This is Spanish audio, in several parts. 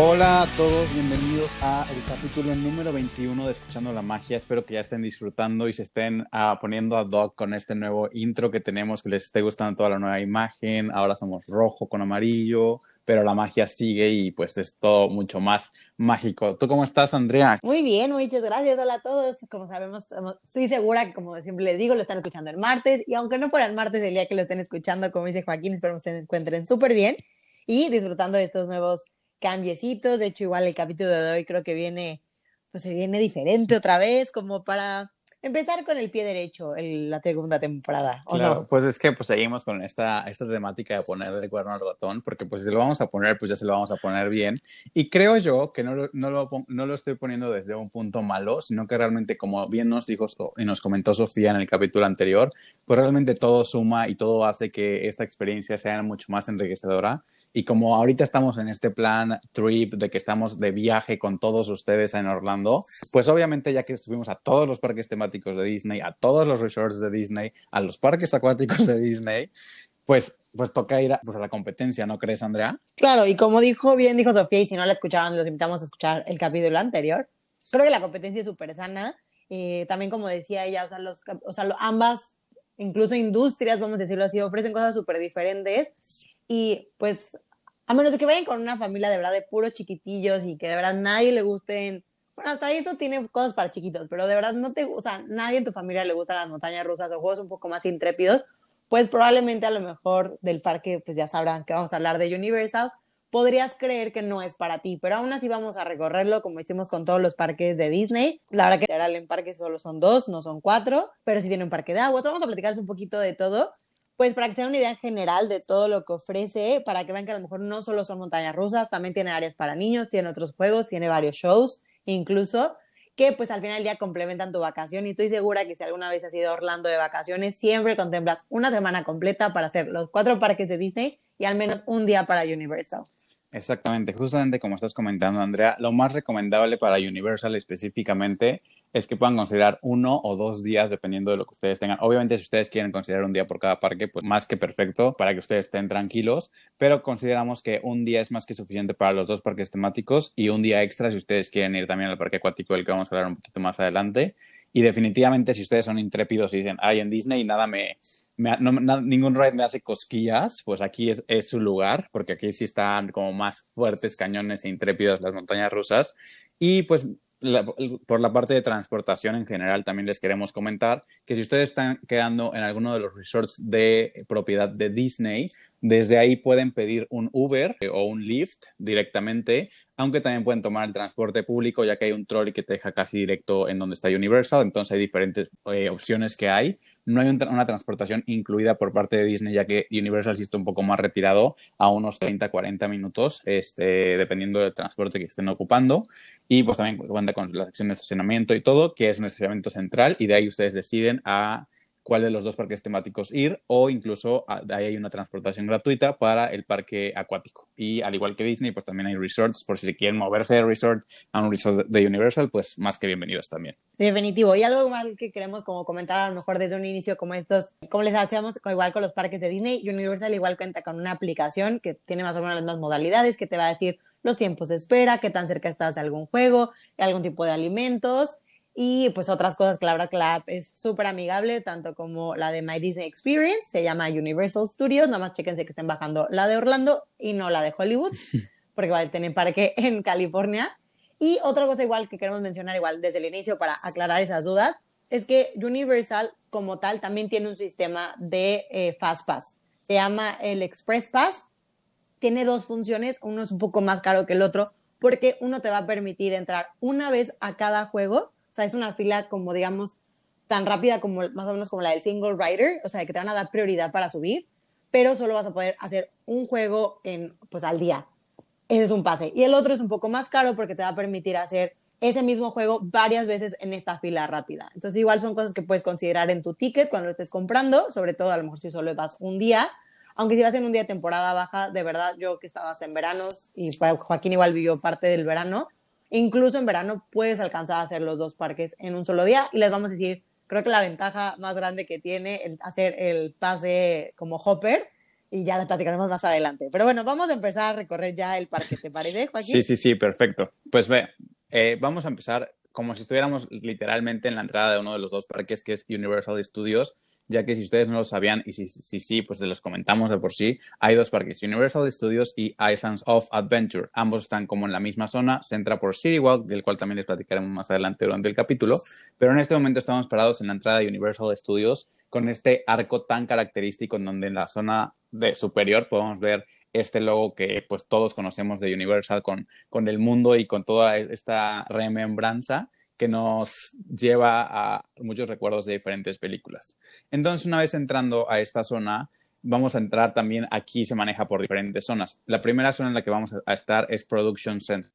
Hola a todos, bienvenidos a el capítulo número 21 de Escuchando la Magia. Espero que ya estén disfrutando y se estén uh, poniendo a doc con este nuevo intro que tenemos, que les esté gustando toda la nueva imagen. Ahora somos rojo con amarillo, pero la magia sigue y pues es todo mucho más mágico. ¿Tú cómo estás, Andrea? Muy bien, muchas gracias. Hola a todos. Como sabemos, estoy segura que, como siempre les digo, lo están escuchando el martes y aunque no por el martes, el día que lo estén escuchando, como dice Joaquín, esperemos que se encuentren súper bien y disfrutando de estos nuevos cambiecitos. De hecho, igual el capítulo de hoy creo que viene, pues se viene diferente otra vez, como para empezar con el pie derecho en la segunda temporada. ¿o claro, pues es que pues seguimos con esta, esta temática de poner el cuerno al ratón, porque pues si lo vamos a poner, pues ya se lo vamos a poner bien. Y creo yo que no, no, lo, no lo estoy poniendo desde un punto malo, sino que realmente, como bien nos dijo y nos comentó Sofía en el capítulo anterior, pues realmente todo suma y todo hace que esta experiencia sea mucho más enriquecedora y como ahorita estamos en este plan trip de que estamos de viaje con todos ustedes en Orlando, pues obviamente ya que estuvimos a todos los parques temáticos de Disney, a todos los resorts de Disney, a los parques acuáticos de Disney, pues, pues toca ir a, pues a la competencia, ¿no crees, Andrea? Claro, y como dijo bien, dijo Sofía, y si no la escuchaban, los invitamos a escuchar el capítulo anterior. Creo que la competencia es súper sana. Eh, también, como decía ella, o sea, los, o sea, ambas, incluso industrias, vamos a decirlo así, ofrecen cosas súper diferentes y pues, a menos que vayan con una familia de verdad de puros chiquitillos y que de verdad nadie le gusten, bueno, hasta eso tiene cosas para chiquitos, pero de verdad no te, o sea, nadie en tu familia le gustan las montañas rusas o juegos un poco más intrépidos, pues probablemente a lo mejor del parque, pues ya sabrán que vamos a hablar de Universal, podrías creer que no es para ti, pero aún así vamos a recorrerlo como hicimos con todos los parques de Disney. La verdad que en parque solo son dos, no son cuatro, pero sí tiene un parque de aguas. Vamos a platicarles un poquito de todo pues para que se den una idea general de todo lo que ofrece, para que vean que a lo mejor no solo son montañas rusas, también tiene áreas para niños, tiene otros juegos, tiene varios shows, incluso, que pues al final del día complementan tu vacación y estoy segura que si alguna vez has ido a Orlando de vacaciones, siempre contemplas una semana completa para hacer los cuatro parques de Disney y al menos un día para Universal. Exactamente, justamente como estás comentando, Andrea, lo más recomendable para Universal específicamente es que puedan considerar uno o dos días dependiendo de lo que ustedes tengan. Obviamente, si ustedes quieren considerar un día por cada parque, pues más que perfecto para que ustedes estén tranquilos, pero consideramos que un día es más que suficiente para los dos parques temáticos y un día extra si ustedes quieren ir también al parque acuático del que vamos a hablar un poquito más adelante. Y definitivamente, si ustedes son intrépidos y dicen, ay, en Disney nada me, ningún ride me hace cosquillas, pues aquí es, es, su lugar, porque aquí sí están como más fuertes cañones e intrépidos las montañas rusas. Y pues por la parte de transportación en general, también les queremos comentar que si ustedes están quedando en alguno de los resorts de propiedad de Disney, desde ahí pueden pedir un Uber o un Lyft directamente, aunque también pueden tomar el transporte público, ya que hay un trolley que te deja casi directo en donde está Universal, entonces hay diferentes eh, opciones que hay. No hay una transportación incluida por parte de Disney, ya que Universal sí está un poco más retirado, a unos 30, 40 minutos, este, dependiendo del transporte que estén ocupando. Y pues también cuenta con la sección de estacionamiento y todo, que es un estacionamiento central, y de ahí ustedes deciden a cuál de los dos parques temáticos ir o incluso ah, ahí hay una transportación gratuita para el parque acuático. Y al igual que Disney, pues también hay resorts por si quieren moverse de resort a un resort de Universal, pues más que bienvenidos también. Definitivo. Y algo más que queremos como comentar a lo mejor desde un inicio como estos, como les hacíamos igual con los parques de Disney, Universal igual cuenta con una aplicación que tiene más o menos las mismas modalidades que te va a decir los tiempos de espera, qué tan cerca estás de algún juego, algún tipo de alimentos y pues otras cosas que la verdad que la app es súper amigable, tanto como la de My Disney Experience, se llama Universal Studios, nada más chequense que estén bajando la de Orlando y no la de Hollywood, porque igual tienen parque en California. Y otra cosa igual que queremos mencionar igual desde el inicio para aclarar esas dudas, es que Universal como tal también tiene un sistema de eh, Fast Pass. Se llama el Express Pass. Tiene dos funciones, uno es un poco más caro que el otro, porque uno te va a permitir entrar una vez a cada juego sea, es una fila como, digamos, tan rápida como más o menos como la del single rider, o sea, que te van a dar prioridad para subir, pero solo vas a poder hacer un juego en, pues, al día. Ese es un pase. Y el otro es un poco más caro porque te va a permitir hacer ese mismo juego varias veces en esta fila rápida. Entonces, igual son cosas que puedes considerar en tu ticket cuando lo estés comprando, sobre todo a lo mejor si solo vas un día. Aunque si vas en un día de temporada baja, de verdad, yo que estabas en veranos y Joaquín igual vivió parte del verano, incluso en verano puedes alcanzar a hacer los dos parques en un solo día. Y les vamos a decir, creo que la ventaja más grande que tiene hacer el pase como hopper y ya la platicaremos más adelante. Pero bueno, vamos a empezar a recorrer ya el parque, ¿te parece, Joaquín? Sí, sí, sí, perfecto. Pues ve, eh, vamos a empezar como si estuviéramos literalmente en la entrada de uno de los dos parques, que es Universal Studios, ya que si ustedes no lo sabían, y si sí, sí, pues se los comentamos de por sí, hay dos parques, Universal Studios y Islands of Adventure. Ambos están como en la misma zona, se entra por City Walk, del cual también les platicaremos más adelante durante el capítulo, pero en este momento estamos parados en la entrada de Universal Studios con este arco tan característico en donde en la zona de superior podemos ver este logo que pues todos conocemos de Universal con, con el mundo y con toda esta remembranza que nos lleva a muchos recuerdos de diferentes películas. Entonces, una vez entrando a esta zona, vamos a entrar también, aquí se maneja por diferentes zonas. La primera zona en la que vamos a estar es Production Center.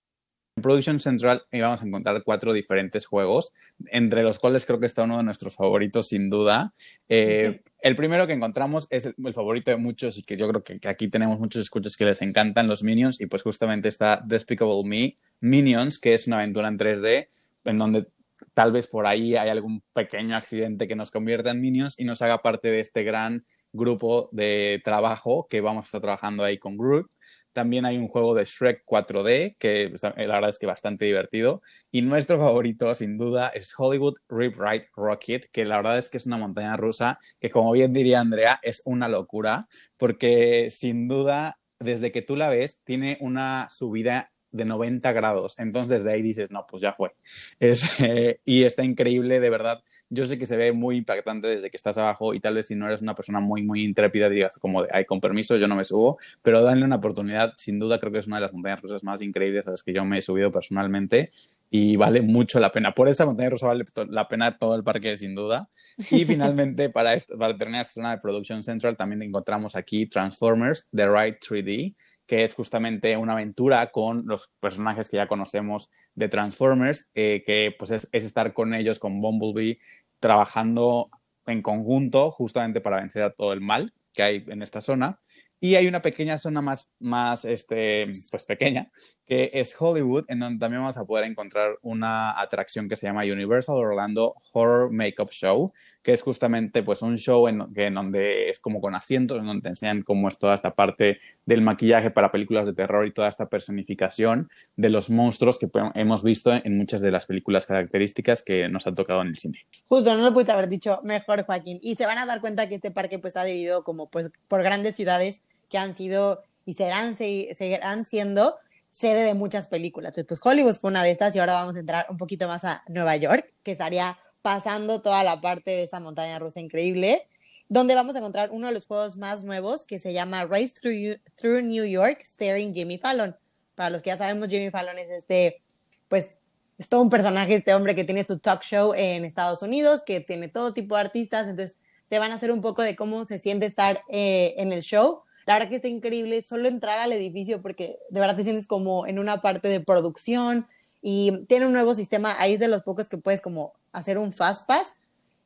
En Production Central vamos a encontrar cuatro diferentes juegos, entre los cuales creo que está uno de nuestros favoritos sin duda. Eh, el primero que encontramos es el, favorito de muchos y que yo creo que, que, aquí tenemos muchos escuchas que les encantan los Minions y pues justamente está Despicable Me Minions, que es una aventura en 3D en donde tal vez por ahí hay algún pequeño accidente que nos convierta en Minions y nos haga parte de este gran grupo de trabajo que vamos a estar trabajando ahí con Groot. También hay un juego de Shrek 4D, que pues, la verdad es que bastante divertido. Y nuestro favorito, sin duda, es Hollywood Rip Ride Rocket, que la verdad es que es una montaña rusa que, como bien diría Andrea, es una locura, porque sin duda, desde que tú la ves, tiene una subida de 90 grados. Entonces, de ahí dices, no, pues ya fue. Es, eh, y está increíble, de verdad yo sé que se ve muy impactante desde que estás abajo y tal vez si no eres una persona muy, muy intrépida digas como de, ay, con permiso, yo no me subo, pero danle una oportunidad, sin duda creo que es una de las montañas rusas más increíbles a las que yo me he subido personalmente y vale mucho la pena. Por esa montaña rusa vale la pena todo el parque, sin duda. Y finalmente, para, para terminar esta zona de Production Central, también encontramos aquí Transformers, The Ride 3D, que es justamente una aventura con los personajes que ya conocemos de Transformers, eh, que pues es, es, estar con ellos, con Bumblebee, trabajando en conjunto justamente para vencer a todo el mal que hay en esta zona. Y hay una pequeña zona más, más este, pues pequeña, que es Hollywood, en donde también vamos a poder encontrar una atracción que se llama Universal Orlando Horror Makeup Show, que es justamente pues un show en, en donde es como con asientos, en donde te enseñan cómo es toda esta parte del maquillaje para películas de terror y toda esta personificación de los monstruos que hemos visto en muchas de las películas características que nos han tocado en el cine. Justo, no lo puedes haber dicho mejor, Joaquín. Y se van a dar cuenta que este parque pues está dividido como pues por grandes ciudades que han sido y serán, seguirán siendo sede de muchas películas. Entonces, pues Hollywood fue una de estas y ahora vamos a entrar un poquito más a Nueva York, que estaría pasando toda la parte de esa montaña rusa increíble, donde vamos a encontrar uno de los juegos más nuevos que se llama Race Through, Through New York, starring Jimmy Fallon. Para los que ya sabemos, Jimmy Fallon es este, pues, es todo un personaje, este hombre que tiene su talk show en Estados Unidos, que tiene todo tipo de artistas, entonces te van a hacer un poco de cómo se siente estar eh, en el show. La verdad que está increíble solo entrar al edificio porque de verdad te sientes como en una parte de producción, y tiene un nuevo sistema, ahí es de los pocos que puedes como hacer un fast pass,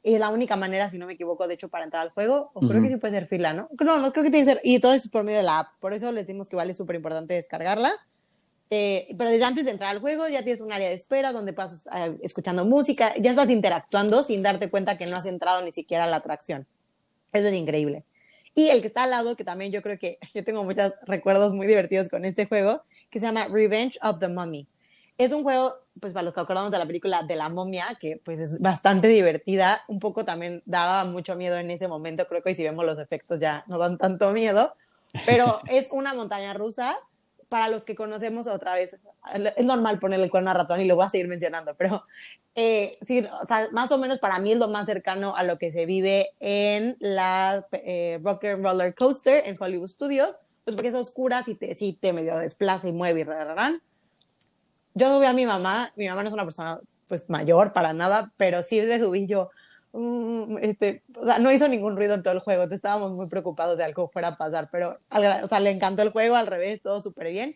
es la única manera, si no me equivoco, de hecho, para entrar al juego, o creo que sí puede ser fila, ¿no? No, no creo que tiene que ser, y todo es por medio de la app, por eso les decimos que vale súper importante descargarla, eh, pero desde antes de entrar al juego ya tienes un área de espera donde pasas eh, escuchando música, ya estás interactuando sin darte cuenta que no has entrado ni siquiera a la atracción. Eso es increíble. Y el que está al lado, que también yo creo que yo tengo muchos recuerdos muy divertidos con este juego, que se llama Revenge of the Mummy. Es un juego, pues para los que acordamos de la película de la momia, que pues es bastante divertida, un poco también daba mucho miedo en ese momento, creo que hoy si vemos los efectos ya no dan tanto miedo, pero es una montaña rusa, para los que conocemos otra vez, es normal ponerle el cuerno a ratón y lo voy a seguir mencionando, pero eh, sí, o sea, más o menos para mí es lo más cercano a lo que se vive en la eh, Rocker Roller Coaster en Hollywood Studios, pues porque es oscura, si te, si te medio desplaza y mueve y rararán yo subí a mi mamá, mi mamá no es una persona pues mayor para nada, pero sí le subí yo, mm, este, o sea, no hizo ningún ruido en todo el juego, entonces estábamos muy preocupados de algo fuera a pasar, pero, o sea, le encantó el juego, al revés, todo súper bien.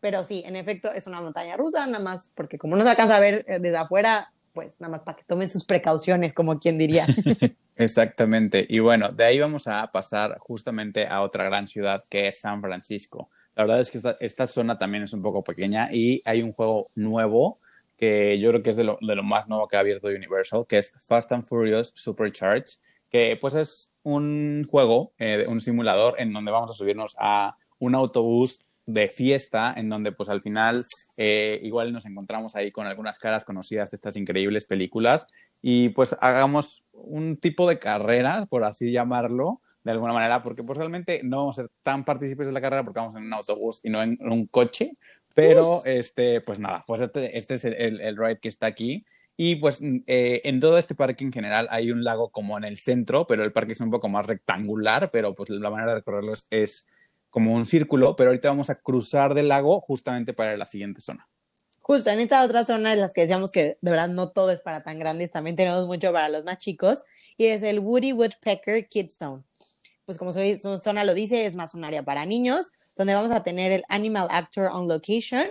Pero sí, en efecto, es una montaña rusa, nada más, porque como no se alcanza a ver eh, desde afuera, pues nada más para que tomen sus precauciones, como quien diría. Exactamente. Y bueno, de ahí vamos a pasar justamente a otra gran ciudad que es San Francisco. La verdad es que esta, zona también es un poco pequeña y hay un juego nuevo que yo creo que es de lo, de lo más nuevo que ha abierto Universal, que es Fast and Furious Supercharged, que pues es un juego, eh, un simulador en donde vamos a subirnos a un autobús de fiesta en donde pues al final eh, igual nos encontramos ahí con algunas caras conocidas de estas increíbles películas y pues hagamos un tipo de carrera, por así llamarlo, de alguna manera, porque pues realmente no vamos a ser tan partícipes de la carrera porque vamos en un autobús y no en, un coche, pero este, pues nada, pues este, este es el, el, ride que está aquí. Y pues eh, en todo este parque en general hay un lago como en el centro, pero el parque es un poco más rectangular, pero pues la manera de recorrerlo es como un círculo, pero ahorita vamos a cruzar del lago justamente para la siguiente zona. Justo, en esta otra zona de las que decíamos que de verdad no todo es para tan grandes, también tenemos mucho para los más chicos, y es el Woody Woodpecker Kids Zone. Pues como su zona lo dice, es más un área para niños, donde vamos a tener el Animal Actor on Location,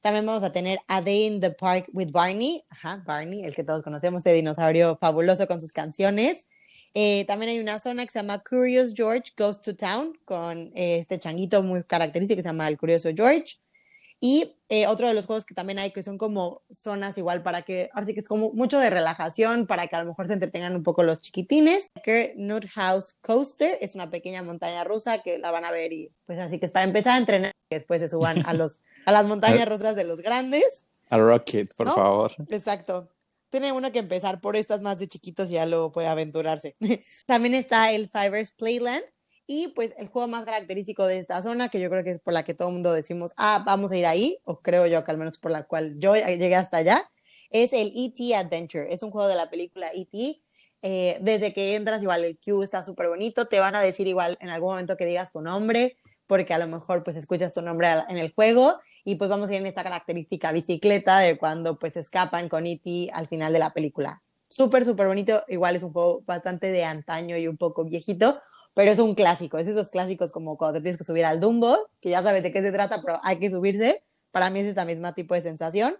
también vamos a tener A Day in the Park with Barney, ajá, Barney, el que todos conocemos, ese dinosaurio fabuloso con sus canciones, eh, también hay una zona que se llama Curious George Goes to Town, con eh, este changuito muy característico que se llama el Curioso George. Y eh, otro de los juegos que también hay que son como zonas igual para que, ahora sí que es como mucho de relajación, para que a lo mejor se entretengan un poco los chiquitines. Que Nut House Coaster es una pequeña montaña rusa que la van a ver y pues así que es para empezar a entrenar que después se suban a, los, a las montañas rusas de los grandes. A Rocket, por favor. Exacto tiene uno que empezar por estas más de chiquitos y ya luego puede aventurarse. También está el Fivers Playland y pues el juego más característico de esta zona, que yo creo que es por la que todo el mundo decimos, ah, vamos a ir ahí, o creo yo que al menos por la cual yo llegué hasta allá, es el ET Adventure. Es un juego de la película ET. Eh, desde que entras, igual el queue está súper bonito. Te van a decir igual en algún momento que digas tu nombre, porque a lo mejor pues escuchas tu nombre en el juego y pues vamos a ir en esta característica bicicleta de cuando pues escapan con E.T. al final de la película. Súper, súper bonito, igual es un juego bastante de antaño y un poco viejito, pero es un clásico, es esos clásicos como cuando te tienes que subir al Dumbo, que ya sabes de qué se trata, pero hay que subirse, para mí es esta misma tipo de sensación.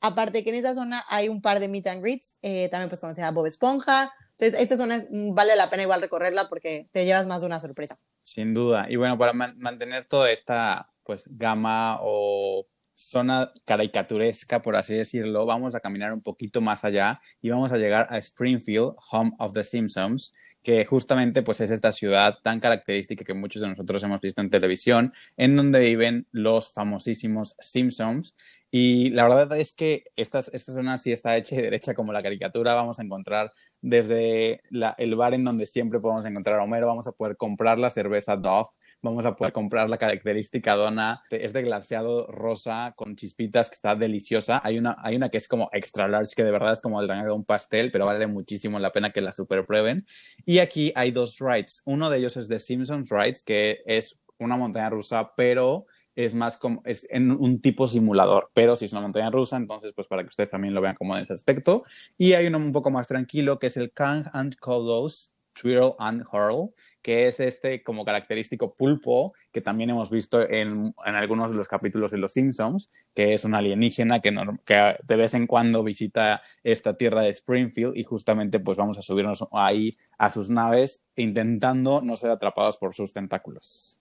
Aparte que en esta zona hay un par de meet and greets, eh, también pues conocer a Bob Esponja, entonces esta zona mm, vale la pena igual recorrerla porque te llevas más de una sorpresa. Sin duda, y bueno, para mantener toda esta pues gama o zona caricaturesca, por así decirlo, vamos a caminar un poquito más allá y vamos a llegar a Springfield, home of the Simpsons, que justamente pues es esta ciudad tan característica que muchos de nosotros hemos visto en televisión, en donde viven los famosísimos Simpsons. Y la verdad es que esta, esta zona sí está hecha y derecha como la caricatura. Vamos a encontrar desde el bar en donde siempre podemos encontrar a Homero, vamos a poder comprar la cerveza Dove, vamos a poder comprar la característica dona. Es de glaseado rosa con chispitas que está deliciosa. Hay una, hay una que es como extra large, que de verdad es como el tamaño de un pastel, pero vale muchísimo la pena que la super prueben. Y aquí hay dos rides. Uno de ellos es de Simpsons Rides, que es una montaña rusa, pero es más como, es en un tipo simulador, pero si es una montaña rusa, entonces pues para que ustedes también lo vean como en ese aspecto. Y hay uno un poco más tranquilo que es el Kang and Kodos Twirl and Hurl, que es este como característico pulpo que también hemos visto en, en, algunos de los capítulos de Los Simpsons, que es un alienígena que, que, de vez en cuando visita esta tierra de Springfield y justamente pues vamos a subirnos ahí a sus naves intentando no ser atrapados por sus tentáculos.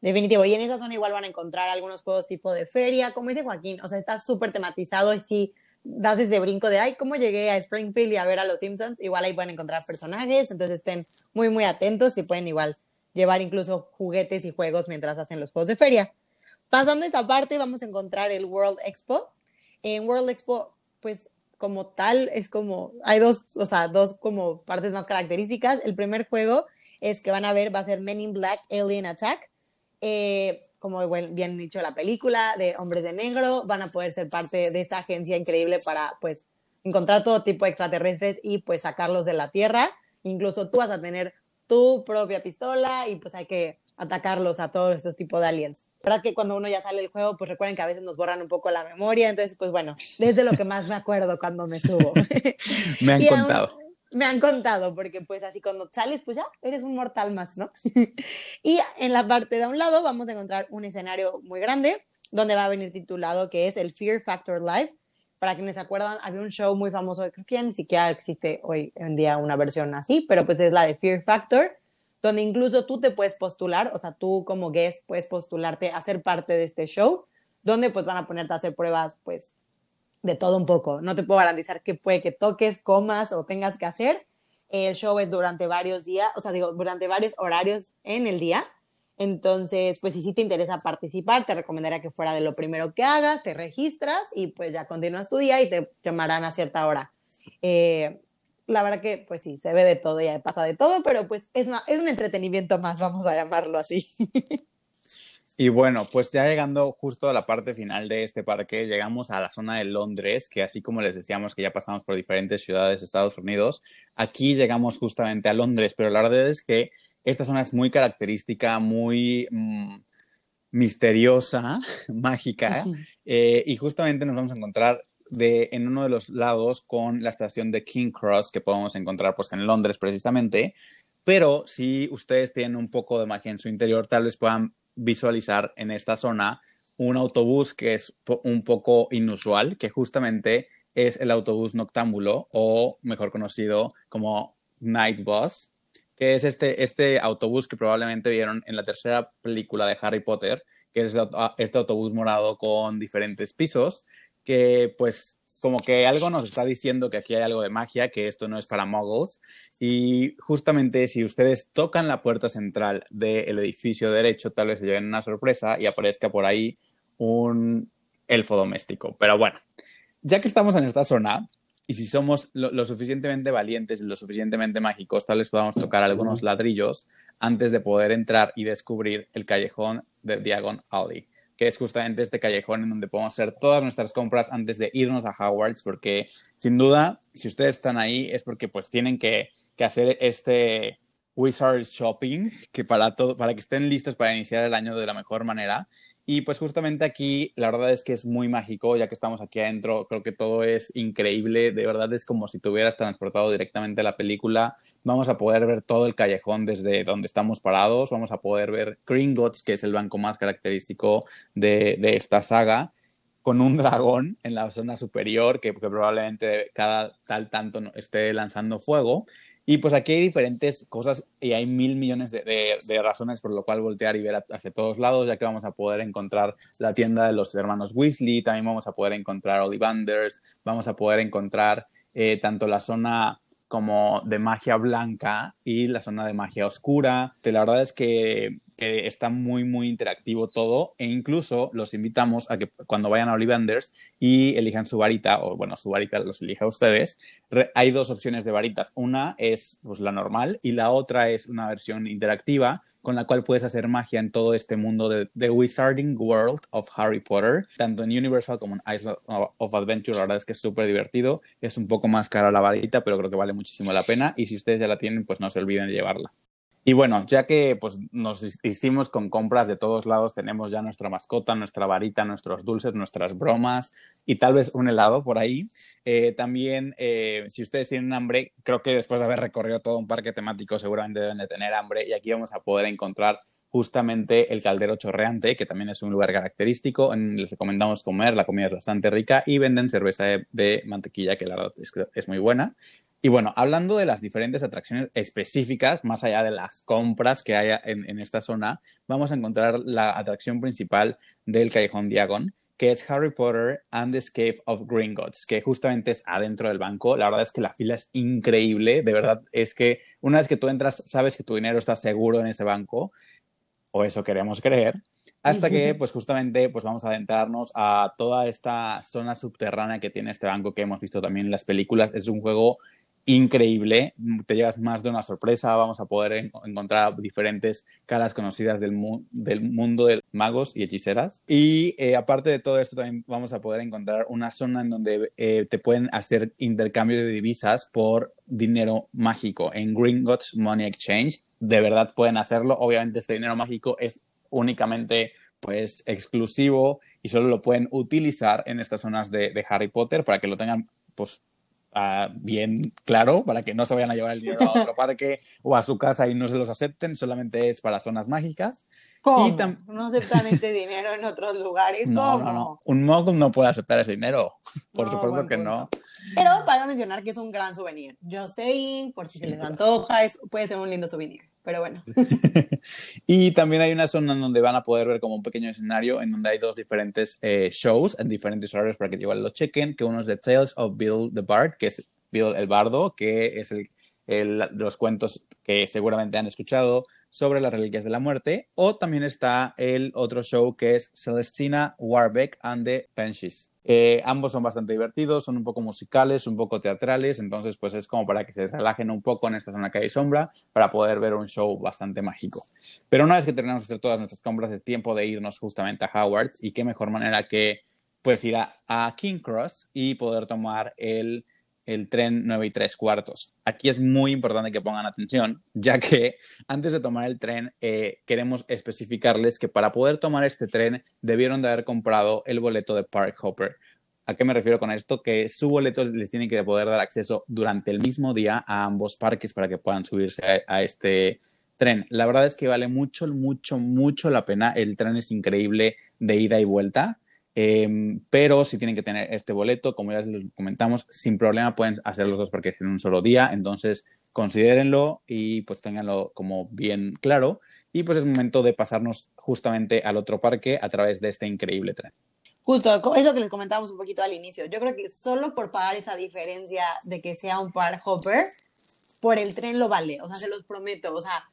Definitivo, y en esa zona igual van a encontrar algunos juegos tipo de feria, como dice Joaquín, o sea, está súper tematizado y sí das ese brinco de, ay, ¿cómo llegué a Springfield y a ver a los Simpsons? Igual ahí pueden encontrar personajes, entonces estén muy, muy atentos y pueden igual llevar incluso juguetes y juegos mientras hacen los juegos de feria. Pasando esta parte, vamos a encontrar el World Expo. En World Expo, pues como tal, es como, hay dos, o sea, dos como partes más características. El primer juego es que van a ver, va a ser Men in Black Alien Attack. Eh, como bien dicho la película, de hombres de negro, van a poder ser parte de esta agencia increíble para, pues, encontrar todo tipo de extraterrestres y, pues, sacarlos de la Tierra. Incluso tú vas a tener tu propia pistola y, pues, hay que atacarlos a todos estos tipos de aliens. verdad que cuando uno ya sale del juego, pues recuerden que a veces nos borran un poco la memoria, entonces, pues bueno, desde lo que más me acuerdo cuando me subo. me han contado. Me han contado, porque pues así cuando sales, pues ya eres un mortal más, ¿no? y en la parte de un lado vamos a encontrar un escenario muy grande, donde va a venir titulado que es el Fear Factor Live. Para quienes se acuerdan, había un show muy famoso, creo que ya ni siquiera existe hoy en día una versión así, pero pues es la de Fear Factor, donde incluso tú te puedes postular, o sea, tú como guest puedes postularte a ser parte de este show, donde pues van a ponerte a hacer pruebas pues de todo un poco. No te puedo garantizar que puede que toques, comas o tengas que hacer. El show es durante varios días, o sea, digo, durante varios horarios en el día. Entonces, pues si sí te interesa participar, te recomendaría que fuera de lo primero que hagas, te registras y pues ya continúas tu día y te llamarán a cierta hora. Eh, la verdad que, pues sí, se ve de todo, ya pasa de todo, pero pues es, es un entretenimiento más, vamos a llamarlo así. Y bueno, pues ya llegando justo a la parte final de este parque, llegamos a la zona de Londres, que así como les decíamos que ya pasamos por diferentes ciudades de Estados Unidos, aquí llegamos justamente a Londres, pero la verdad es que esta zona es muy característica, muy mmm, misteriosa, mágica, eh, y justamente nos vamos a encontrar de, en uno de los lados con la estación de King Cross que podemos encontrar pues, en Londres precisamente, pero si ustedes tienen un poco de magia en su interior, tal vez puedan visualizar en esta zona un autobús que es un poco inusual, que justamente es el autobús noctámbulo o mejor conocido como Night Bus, que es este, este autobús que probablemente vieron en la tercera película de Harry Potter, que es este autobús morado con diferentes pisos, que pues como que algo nos está diciendo que aquí hay algo de magia, que esto no es para muggles. Y justamente si ustedes tocan la puerta central del edificio derecho, tal vez se lleven una sorpresa y aparezca por ahí un elfo doméstico. Pero bueno, ya que estamos en esta zona, y si somos lo, lo, suficientemente valientes y lo suficientemente mágicos, tal vez podamos tocar algunos ladrillos antes de poder entrar y descubrir el callejón de Diagon Alley, que es justamente este callejón en donde podemos hacer todas nuestras compras antes de irnos a Hogwarts, porque sin duda, si ustedes están ahí es porque pues tienen que que hacer este Wizard Shopping, que para, todo, para que estén listos para iniciar el año de la mejor manera. Y pues justamente aquí la verdad es que es muy mágico, ya que estamos aquí adentro, creo que todo es increíble, de verdad es como si te hubieras transportado directamente a la película. Vamos a poder ver todo el callejón desde donde estamos parados, vamos a poder ver Gringotts, que es el banco más característico de, de esta saga, con un dragón en la zona superior que, probablemente cada tal tanto esté lanzando fuego. Y pues aquí hay diferentes cosas y hay mil millones de, razones por lo cual voltear y ver hacia todos lados, ya que vamos a poder encontrar la tienda de los hermanos Weasley, también vamos a poder encontrar Ollivanders, vamos a poder encontrar eh, tanto la zona como de magia blanca y la zona de magia oscura. La verdad es que, que, está muy, muy interactivo todo e incluso los invitamos a que cuando vayan a Ollivanders y elijan su varita, o bueno, su varita los elija ustedes, hay dos opciones de varitas. Una es pues, la normal y la otra es una versión interactiva con la cual puedes hacer magia en todo este mundo de The Wizarding World of Harry Potter, tanto en Universal como en Island of Adventure. La verdad es que es súper divertido. Es un poco más cara la varita, pero creo que vale muchísimo la pena. Y si ustedes ya la tienen, pues no se olviden de llevarla. Y bueno, ya que pues, nos hicimos con compras de todos lados, tenemos ya nuestra mascota, nuestra varita, nuestros dulces, nuestras bromas y tal vez un helado por ahí. Eh, también, eh, si ustedes tienen hambre, creo que después de haber recorrido todo un parque temático, seguramente deben de tener hambre y aquí vamos a poder encontrar justamente el caldero chorreante, que también es un lugar característico. Les recomendamos comer, la comida es bastante rica y venden cerveza de, mantequilla, que la verdad es, muy buena. Y bueno, hablando de las diferentes atracciones específicas, más allá de las compras que haya en, en, esta zona, vamos a encontrar la atracción principal del Callejón Diagon, que es Harry Potter and the Escape of Gringotts, que justamente es adentro del banco. La verdad es que la fila es increíble, de verdad es que una vez que tú entras, sabes que tu dinero está seguro en ese banco, o eso queremos creer, hasta que pues justamente pues vamos a adentrarnos a toda esta zona subterránea que tiene este banco que hemos visto también en las películas. Es un juego increíble, te llevas más de una sorpresa, vamos a poder en encontrar diferentes caras conocidas del, mu del, mundo de magos y hechiceras. Y eh, aparte de todo esto, también vamos a poder encontrar una zona en donde eh, te pueden hacer intercambio de divisas por dinero mágico en Gringotts Money Exchange. De verdad pueden hacerlo. Obviamente este dinero mágico es únicamente pues exclusivo y solo lo pueden utilizar en estas zonas de, de Harry Potter para que lo tengan pues ah, bien claro para que no se vayan a llevar el dinero a otro parque o a su casa y no se los acepten, solamente es para zonas mágicas. ¿Cómo? ¿No aceptan este dinero en otros lugares? No, ¿Cómo? no, no. Un mogul no puede aceptar ese dinero. Por No, supuesto que punto. no. Pero para mencionar que es un gran souvenir. Yo sé, por si se les antoja, es, puede ser un lindo souvenir. Pero bueno, Y también hay una zona donde van a poder ver como un pequeño escenario en donde hay dos diferentes eh, shows en diferentes horarios para que igual lo chequen, que uno es The Tales of Bill the Bard, que es Bill el Bardo, que es el, el- los cuentos que seguramente han escuchado sobre las reliquias de la muerte, o también está el otro show que es Celestina Warbeck and the Banshees. Eh, ambos son bastante divertidos, son un poco musicales, un poco teatrales, entonces pues es como para que se relajen un poco en esta zona que hay sombra para poder ver un show bastante mágico. Pero una vez que terminamos de hacer todas nuestras compras, es tiempo de irnos justamente a Howard's y qué mejor manera que pues ir a, a King Cross y poder tomar el, el tren 9 y 3 cuartos. Aquí es muy importante que pongan atención, ya que antes de tomar el tren eh, queremos especificarles que para poder tomar este tren debieron de haber comprado el boleto de Park Hopper. ¿A qué me refiero con esto? Que su boleto les tiene que poder dar acceso durante el mismo día a ambos parques para que puedan subirse a, a este tren. La verdad es que vale mucho, mucho, mucho la pena. El tren es increíble de ida y vuelta. Eh, pero si tienen que tener este boleto, como ya les comentamos, sin problema pueden hacer los dos parques en un solo día. Entonces, considérenlo y pues ténganlo como bien claro. Y pues es momento de pasarnos justamente al otro parque a través de este increíble tren. justo es lo que les comentábamos un poquito al inicio. Yo creo que solo por pagar esa diferencia de que sea un par hopper, por el tren lo vale. O sea, se los prometo. O sea,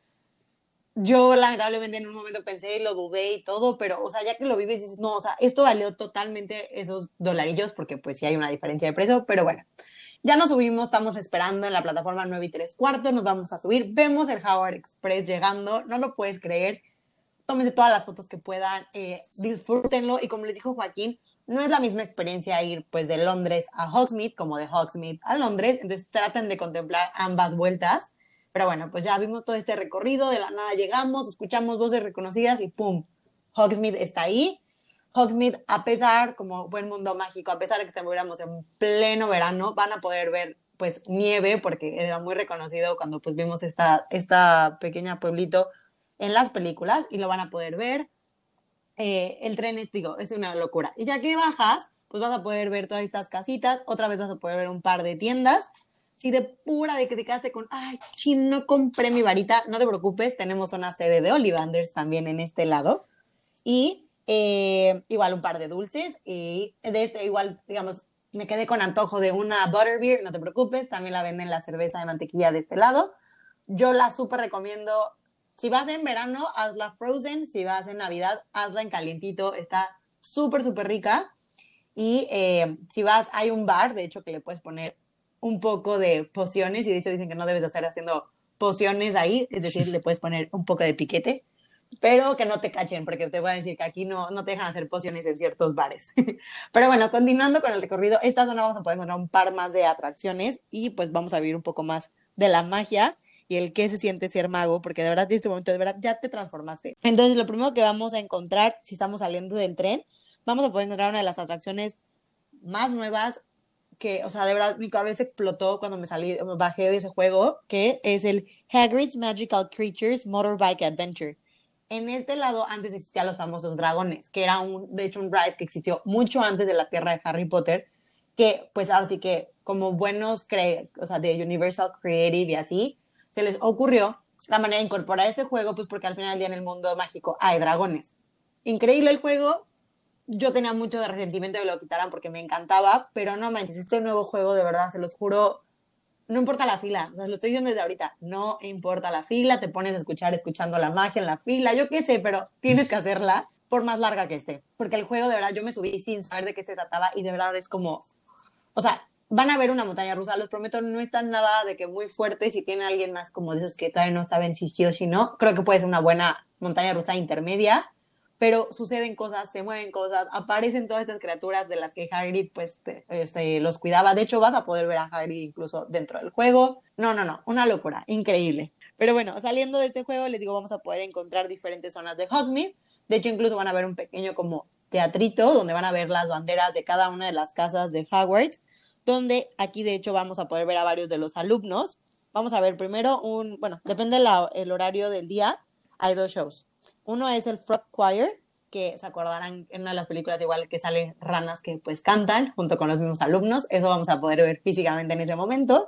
yo lamentablemente en un momento pensé y lo dudé y todo, pero, o sea, ya que lo vives, dices, no, o sea, esto valió totalmente esos dolarillos, porque pues sí hay una diferencia de precio, pero bueno. Ya nos subimos, estamos esperando en la plataforma 9 y 3 cuartos, nos vamos a subir, vemos el Howard Express llegando, no lo puedes creer, tómense todas las fotos que puedan, eh, disfrútenlo y como les dijo Joaquín, no es la misma experiencia ir pues de Londres a Hogsmeade como de Hogsmeade a Londres, entonces traten de contemplar ambas vueltas, pero bueno, pues ya vimos todo este recorrido, de la nada llegamos, escuchamos voces reconocidas y ¡pum! Hogsmeade está ahí. Hogsmeade, a pesar, como buen mundo mágico, a pesar de que estuviéramos en pleno verano, van a poder ver pues nieve, porque era muy reconocido cuando pues vimos esta, esta pequeña pueblito en las películas y lo van a poder ver. Eh, el tren es, digo, es una locura. Y ya que bajas, pues vas a poder ver todas estas casitas, otra vez vas a poder ver un par de tiendas. Si de pura de que te quedaste con, ay, chin, no compré mi varita, no te preocupes, tenemos una sede de Ollivanders también en este lado. Y eh, igual un par de dulces y de este igual, digamos, me quedé con antojo de una butterbeer, no te preocupes, también la venden la cerveza de mantequilla de este lado. Yo la súper recomiendo. Si vas en verano, hazla frozen. Si vas en Navidad, hazla en calientito. Está súper, súper rica. Y eh, si vas, hay un bar, de hecho, que le puedes poner un poco de pociones. Y de hecho dicen que no debes de hacer haciendo pociones ahí. Es decir, le puedes poner un poco de piquete pero que no te cachen, porque te voy a decir que aquí no, no te dejan hacer pociones en ciertos bares. pero bueno, continuando con el recorrido, esta zona vamos a poder encontrar un par más de atracciones y pues vamos a vivir un poco más de la magia y el que se siente ser mago, porque de verdad en este momento de verdad ya te transformaste. Entonces lo primero que vamos a encontrar si estamos saliendo del tren, vamos a poder encontrar una de las atracciones más nuevas que, o sea, de verdad mi cabeza explotó cuando me salí, me bajé de ese juego, que es el Hagrid's Magical Creatures Motorbike Adventure. En este lado antes existían los famosos dragones, que era un, de hecho un ride que existió mucho antes de la tierra de Harry Potter, que pues ahora sí que como buenos, cre o sea, de Universal Creative y así, se les ocurrió la manera de incorporar este juego, pues porque al final del día en el mundo mágico hay dragones. Increíble el juego, yo tenía mucho de resentimiento de que lo quitaran porque me encantaba, pero no manches, este nuevo juego de verdad, se los juro, no importa la fila, o sea, lo estoy diciendo desde ahorita, no importa la fila, te pones a escuchar escuchando la magia en la fila, yo qué sé, pero tienes que hacerla por más larga que esté, porque el juego de verdad yo me subí sin saber de qué se trataba y de verdad es como, o sea, van a ver una montaña rusa, los prometo, no están nada de que muy fuerte, si tiene alguien más como de esos que todavía no saben si sí o si no, creo que puede ser una buena montaña rusa intermedia, pero suceden cosas, se mueven cosas, aparecen todas estas criaturas de las que Hagrid pues te, este, los cuidaba. De hecho, vas a poder ver a Hagrid incluso dentro del juego. No, no, no, una locura, increíble. Pero bueno, saliendo de este juego, les digo, vamos a poder encontrar diferentes zonas de Hogsmeade. De hecho, incluso van a ver un pequeño como teatrito donde van a ver las banderas de cada una de las casas de Hogwarts. donde aquí de hecho vamos a poder ver a varios de los alumnos. Vamos a ver primero un, bueno, depende del horario del día, hay dos shows. Uno es el Frog Choir, que se acordarán en una de las películas igual que salen ranas que pues cantan junto con los mismos alumnos, eso vamos a poder ver físicamente en ese momento.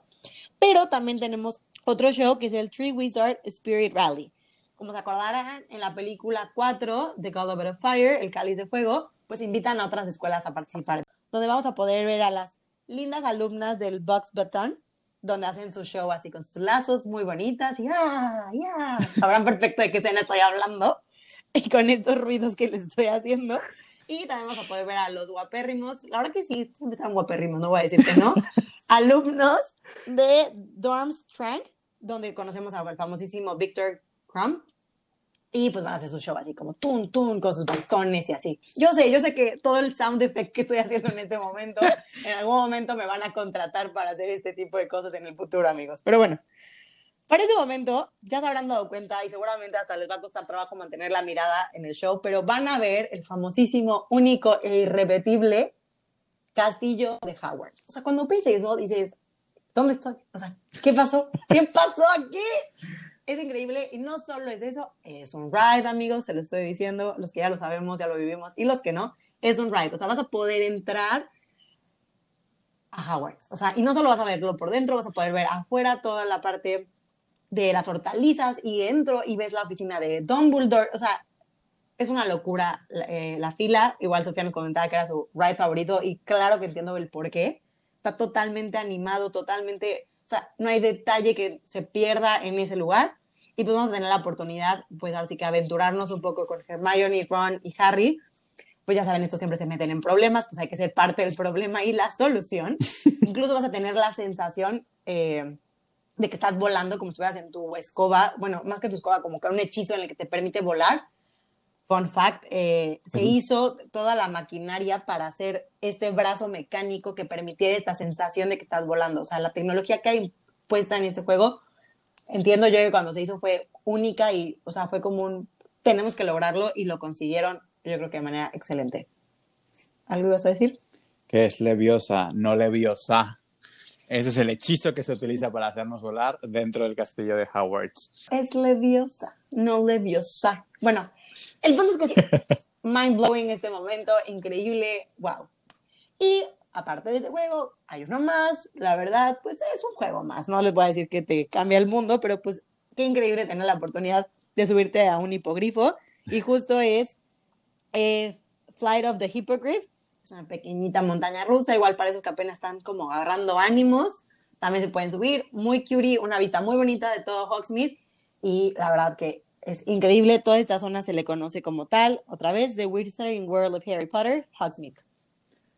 Pero también tenemos otro show que es el Tree Wizard Spirit Rally. Como se acordarán, en la película 4 de Call of Fire, El Cáliz de Fuego, pues invitan a otras escuelas a participar, donde vamos a poder ver a las lindas alumnas del Box Button, donde hacen su show así con sus lazos muy bonitas y ¡ah! ¡ya! Sabrán perfecto de qué escena estoy hablando y con estos ruidos que les estoy haciendo. Y también vamos a poder ver a los guapérrimos, la verdad que sí, siempre están guapérrimos, no voy a decir que no, alumnos de Dorm Strength, donde conocemos al famosísimo Victor Crumb, y pues van a hacer su show así como tun, tun, con sus bastones y así. Yo sé, yo sé que todo el sound effect que estoy haciendo en este momento, en algún momento me van a contratar para hacer este tipo de cosas en el futuro, amigos. Pero bueno, para ese momento ya se habrán dado cuenta y seguramente hasta les va a costar trabajo mantener la mirada en el show, pero van a ver el famosísimo, único e irrepetible castillo de Howard. O sea, cuando piensas eso, dices, ¿dónde estoy? O sea, ¿qué pasó? ¿Qué pasó aquí? Es increíble y no solo es eso, es un ride, amigos, se lo estoy diciendo, los que ya lo sabemos, ya lo vivimos, y los que no, es un ride. O sea, vas a poder entrar a Hogwarts. O sea, y no solo vas a verlo por dentro, vas a poder ver afuera toda la parte de las hortalizas y dentro y ves la oficina de Dumbledore. O sea, es una locura eh, la fila. Igual Sofía nos comentaba que era su ride favorito y claro que entiendo el por qué. Está totalmente animado, totalmente... O sea, no hay detalle que se pierda en ese lugar y pues vamos a tener la oportunidad, pues ahora sí que aventurarnos un poco con Hermione, Ron y Harry. Pues ya saben, estos siempre se meten en problemas, pues hay que ser parte del problema y la solución. Incluso vas a tener la sensación eh, de que estás volando como si estuvieras en tu escoba, bueno, más que tu escoba, como que un hechizo en el que te permite volar. Fun fact, eh, se hizo toda la maquinaria para hacer este brazo mecánico que permitiera esta sensación de que estás volando. O sea, la tecnología que hay puesta en este juego entiendo yo que cuando se hizo fue única y, o sea, fue como un, tenemos que lograrlo y lo consiguieron, yo creo que de manera excelente. ¿Algo ibas a decir? Que es leviosa, no leviosa. Ese es el hechizo que se utiliza para hacernos volar dentro del castillo de Hogwarts. Es leviosa, no leviosa. Bueno, el punto es que mind blowing este momento, increíble, wow. Y aparte de ese juego, hay uno más, la verdad, pues es un juego más, no les voy a decir que te cambia el mundo, pero pues qué increíble tener la oportunidad de subirte a un hipogrifo, y justo es eh, Flight of the Hippogriff, es una pequeñita montaña rusa, igual para esos que apenas están como agarrando ánimos, también se pueden subir, muy cutie, una vista muy bonita de todo Hogsmeade, y la verdad que es increíble, toda esta zona se le conoce como tal, otra vez, The Wizarding World of Harry Potter, Hogsmeade.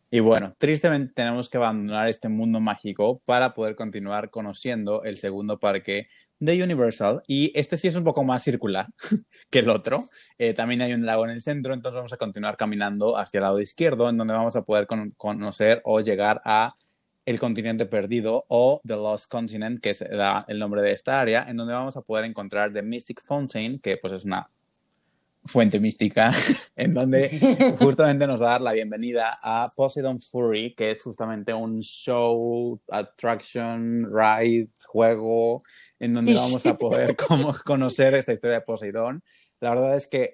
Y bueno, tristemente tenemos que abandonar este mundo mágico para poder continuar conociendo el segundo parque de Universal. Y este sí es un poco más circular que el otro. Eh, también hay un lago en el centro, entonces vamos a continuar caminando hacia el lado izquierdo, en donde vamos a poder conocer o llegar a el continente perdido o The Lost Continent, que es el nombre de esta área, en donde vamos a poder encontrar The Mystic Fountain, que pues es una fuente mística, en donde justamente nos va a dar la bienvenida a Poseidon Fury, que es justamente un show, attraction, ride, juego, en donde vamos a poder como conocer esta historia de Poseidón. La verdad es que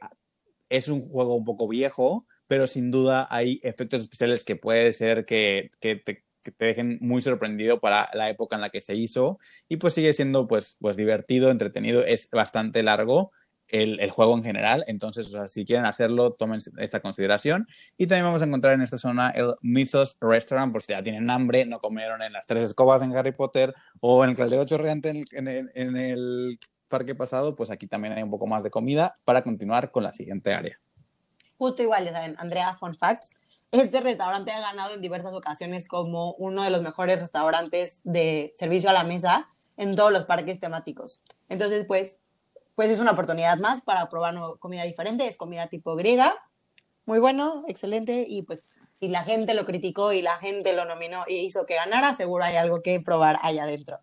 es un juego un poco viejo, pero sin duda hay efectos especiales que puede ser que, que te que te dejen muy sorprendido para la época en la que se hizo y pues sigue siendo pues, pues divertido, entretenido, es bastante largo el, juego en general. Entonces, si quieren hacerlo, tomen esta consideración. Y también vamos a encontrar en esta zona el Mythos Restaurant, por si ya tienen hambre, no comieron en las tres escobas en Harry Potter o en el caldero chorreante en el, en el parque pasado, pues aquí también hay un poco más de comida para continuar con la siguiente área. Justo igual, ya saben, Andrea, fun facts. Este restaurante ha ganado en diversas ocasiones como uno de los mejores restaurantes de servicio a la mesa en todos los parques temáticos. Entonces, pues, pues es una oportunidad más para probar comida diferente, es comida tipo griega, muy bueno, excelente, y pues si la gente lo criticó y la gente lo nominó y hizo que ganara, seguro hay algo que probar allá adentro.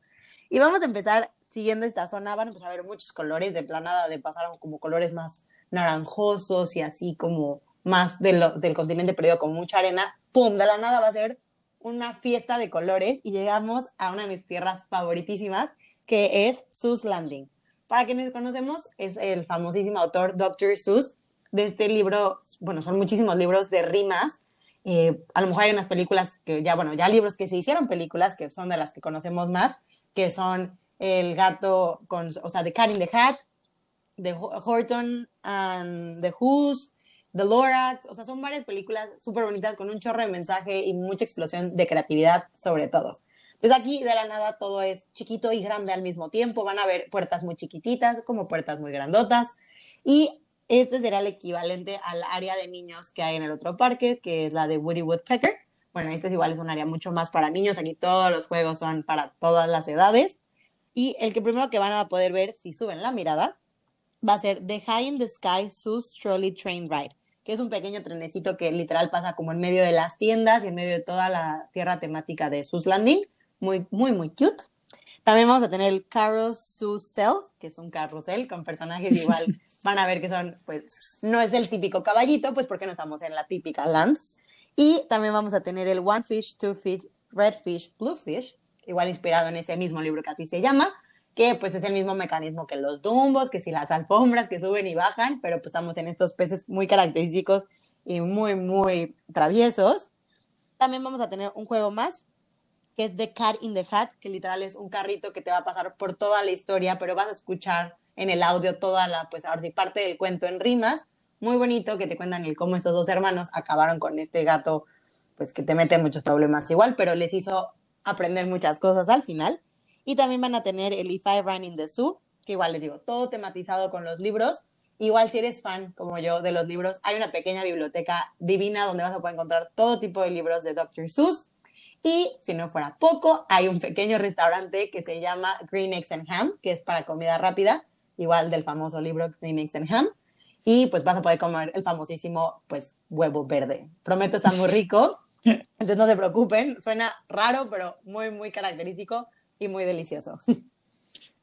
Y vamos a empezar siguiendo esta zona, van a empezar a ver muchos colores de planada, de pasar como colores más naranjosos y así como más del continente perdido con mucha arena, ¡pum! De la nada va a ser una fiesta de colores y llegamos a una de mis tierras favoritísimas, que es Sus Landing. Para quienes conocemos, es el famosísimo autor Dr. Seuss. De este libro, bueno, son muchísimos libros de rimas. Eh, a lo mejor hay unas películas que ya, bueno, ya libros que se hicieron películas, que son de las que conocemos más, que son El gato con, o sea, The Cat in the Hat, The Horton and the Who's, The Lorax, o sea, son varias películas súper bonitas con un chorro de mensaje y mucha explosión de creatividad sobre todo. Entonces aquí de la nada todo es chiquito y grande al mismo tiempo, van a ver puertas muy chiquititas como puertas muy grandotas y este será el equivalente al área de niños que hay en el otro parque, que es la de Woody Woodpecker. Bueno, este es igual, es un área mucho más para niños, aquí todos los juegos son para todas las edades. Y el que primero que van a poder ver si suben la mirada va a ser The High in the Sky Sus Trolley Train Ride que es un pequeño trenecito que literal pasa como en medio de las tiendas y en medio de toda la tierra temática de Sus Landing. Muy, muy, muy cute. También vamos a tener el Self, que es un carrusel con personajes igual. Van a ver que son, pues, no es el típico caballito, pues porque no estamos en la típica land. Y también vamos a tener el One Fish, Two Fish, Red Fish, Blue Fish, igual inspirado en ese mismo libro que así se llama, que pues es el mismo mecanismo que los dumbos, que si las alfombras que suben y bajan, pero pues estamos en estos peces muy característicos y muy, muy traviesos. También vamos a tener un juego más, que es The Cat in the Hat, que literal es un carrito que te va a pasar por toda la historia, pero vas a escuchar en el audio toda la, pues ahora sí, parte del cuento en rimas. Muy bonito que te cuentan el cómo estos dos hermanos acabaron con este gato, pues que te mete muchos problemas igual, pero les hizo aprender muchas cosas al final. Y también van a tener el If I Ran in the Zoo, que igual les digo, todo tematizado con los libros. Igual si eres fan, como yo, de los libros, hay una pequeña biblioteca divina donde vas a poder encontrar todo tipo de libros de Dr. Seuss. Y si no fuera poco, hay un pequeño restaurante que se llama Green Eggs and Ham, que es para comida rápida, igual del famoso libro Green Eggs and Ham. Y pues vas a poder comer el famosísimo, pues, huevo verde. Prometo, está muy rico. Entonces no se preocupen, suena raro, pero muy, muy característico y muy delicioso.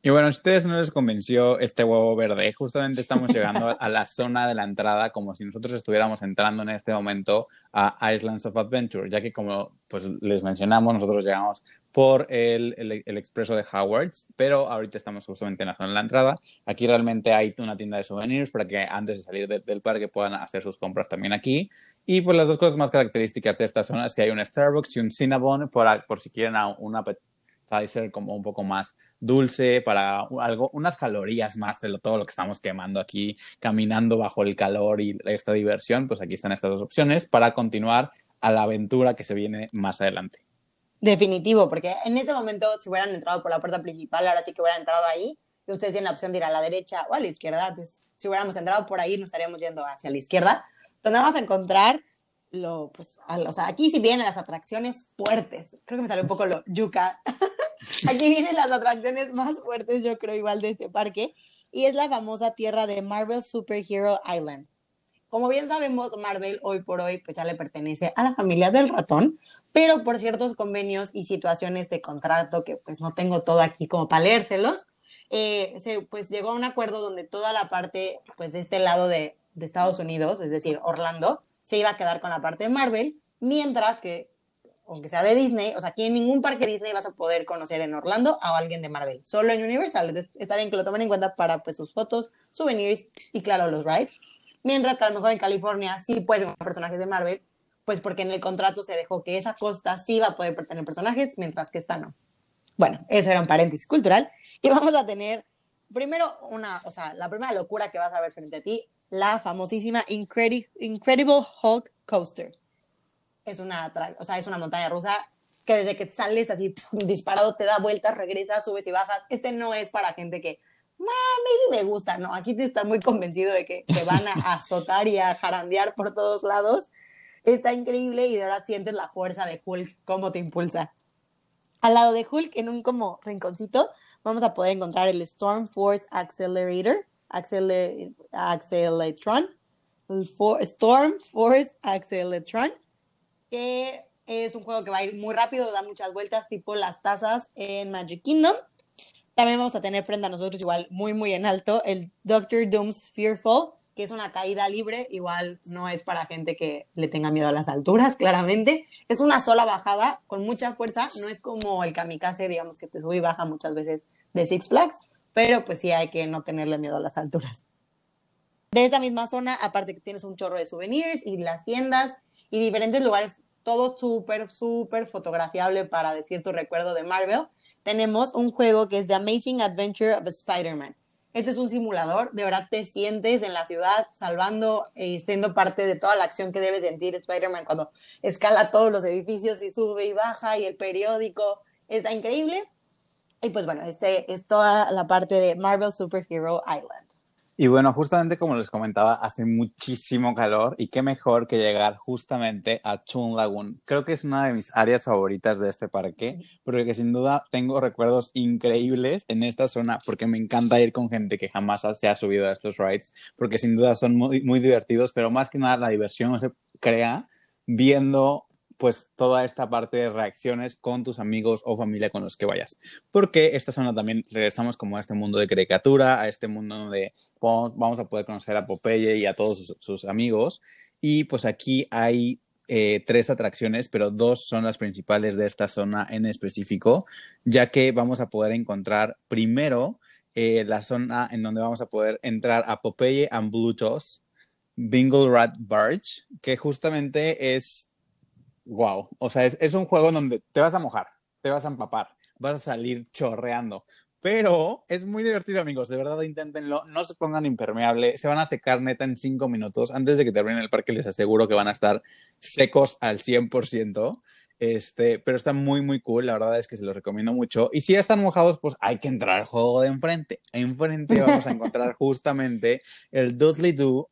Y bueno, a ustedes no les convenció este huevo verde, justamente estamos llegando a la zona de la entrada como si nosotros estuviéramos entrando en este momento a Islands of Adventure, ya que como pues les mencionamos, nosotros llegamos por el, el, expreso de Howards, pero ahorita estamos justamente en la zona de la entrada. Aquí realmente hay una tienda de souvenirs para que antes de salir del parque puedan hacer sus compras también aquí. Y pues las dos cosas más características de esta zona es que hay un Starbucks y un Cinnabon por, por si quieren una ser como un poco más dulce para algo, unas calorías más de todo lo que estamos quemando aquí, caminando bajo el calor y esta diversión, pues aquí están estas dos opciones para continuar a la aventura que se viene más adelante. Definitivo, porque en ese momento, si hubieran entrado por la puerta principal, ahora sí que hubieran entrado ahí, y ustedes tienen la opción de ir a la derecha o a la izquierda. si hubiéramos entrado por ahí, nos estaríamos yendo hacia la izquierda, donde vamos a encontrar lo, pues, o sea, aquí sí vienen las atracciones fuertes. Creo que me salió un poco lo yuca. aquí vienen las atracciones más fuertes, yo creo, igual de este parque. Y es la famosa tierra de Marvel Superhero Island. Como bien sabemos, Marvel hoy por hoy pues ya le pertenece a la familia del ratón, pero por ciertos convenios y situaciones de contrato que pues no tengo todo aquí como para leérselos, eh, se pues llegó a un acuerdo donde toda la parte pues de este lado de, de Estados Unidos, es decir, Orlando, se iba a quedar con la parte de Marvel, mientras que, aunque sea de Disney, o sea, aquí en ningún parque Disney vas a poder conocer en Orlando a alguien de Marvel, solo en Universal. está bien que lo tomen en cuenta para pues, sus fotos, souvenirs y, claro, los rides. Mientras que a lo mejor en California sí pueden ver personajes de Marvel, pues porque en el contrato se dejó que esa costa sí va a poder tener personajes, mientras que esta no. Bueno, eso era un paréntesis cultural. Y vamos a tener primero una, o sea, la primera locura que vas a ver frente a ti la famosísima Incredible Hulk Coaster. Es una, o sea, es una montaña rusa que desde que sales así disparado te da vueltas, regresas, subes y bajas. Este no es para gente que, maybe me gusta, no, aquí te está muy convencido de que te van a azotar y a jarandear por todos lados. Está increíble y de verdad sientes la fuerza de Hulk, cómo te impulsa. Al lado de Hulk, en un como rinconcito, vamos a poder encontrar el Storm Force Accelerator, Acceletron, Storm Force Acceletron, que es un juego que va a ir muy rápido, da muchas vueltas, tipo las tazas en Magic Kingdom. También vamos a tener frente a nosotros, igual muy, muy en alto, el Doctor Doom's Fearful, que es una caída libre, igual no es para gente que le tenga miedo a las alturas, claramente. Es una sola bajada con mucha fuerza, no es como el kamikaze, digamos, que te sube y baja muchas veces de Six Flags, pero pues sí hay que no tenerle miedo a las alturas. De esa misma zona, aparte que tienes un chorro de souvenirs y las tiendas y diferentes lugares, todo súper, súper fotografiable para decir tu recuerdo de Marvel, tenemos un juego que es The Amazing Adventure of Spider-Man. Este es un simulador, de verdad te sientes en la ciudad salvando y siendo parte de toda la acción que debe sentir Spider-Man cuando escala todos los edificios y sube y baja y el periódico. Está increíble. Y pues bueno, este es toda la parte de Marvel Superhero Island. Y bueno, justamente como les comentaba, hace muchísimo calor y qué mejor que llegar justamente a Toon Lagoon. Creo que es una de mis áreas favoritas de este parque, porque sin duda tengo recuerdos increíbles en esta zona, porque me encanta ir con gente que jamás se ha subido a estos rides, porque sin duda son muy, muy divertidos, pero más que nada la diversión se crea viendo pues toda esta parte de reacciones con tus amigos o familia con los que vayas. Porque esta zona también regresamos como a este mundo de caricatura, a este mundo donde vamos a poder conocer a Popeye y a todos sus, amigos. Y pues aquí hay eh, tres atracciones, pero dos son las principales de esta zona en específico, ya que vamos a poder encontrar primero eh, la zona en donde vamos a poder entrar a Popeye and Bluetooth, Bingle Rat Barge, que justamente es wow. O sea, es, un juego donde te vas a mojar, te vas a empapar, vas a salir chorreando. Pero es muy divertido, amigos. De verdad, inténtenlo. No se pongan impermeable. Se van a secar neta en cinco minutos. Antes de que termine el parque, les aseguro que van a estar secos al 100%. Este, pero está muy, muy cool. La verdad es que se los recomiendo mucho. Y si ya están mojados, pues hay que entrar al juego de enfrente. Enfrente vamos a encontrar justamente el Dudley Do,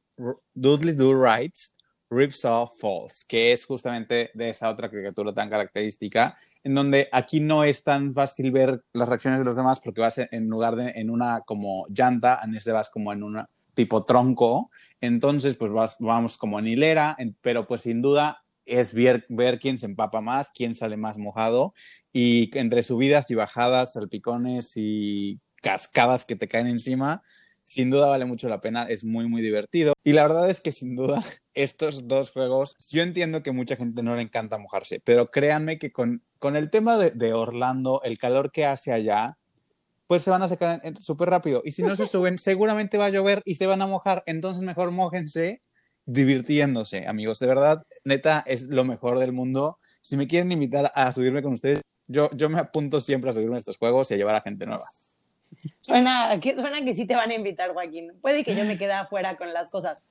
Dudley Do Rides, Ripsaw Falls, que es justamente de esa otra caricatura tan característica, en donde aquí no es tan fácil ver las reacciones de los demás porque vas en lugar de en una como llanta, en este vas como en un tipo tronco, entonces pues vas, vamos como en hilera, pero pues sin duda es ver, ver quién se empapa más, quién sale más mojado y entre subidas y bajadas, salpicones y cascadas que te caen encima, sin duda vale mucho la pena, es muy, muy divertido. Y la verdad es que sin duda estos dos juegos, yo entiendo que mucha gente no le encanta mojarse, pero créanme que con, con el tema de, Orlando, el calor que hace allá, pues se van a secar súper rápido. Y si no se suben, seguramente va a llover y se van a mojar. Entonces mejor mójense divirtiéndose, amigos. De verdad, neta, es lo mejor del mundo. Si me quieren invitar a subirme con ustedes, yo, yo me apunto siempre a subirme a estos juegos y a llevar a gente nueva. Suena que, suena que sí te van a invitar, Joaquín. Puede que yo me quede afuera con las cosas.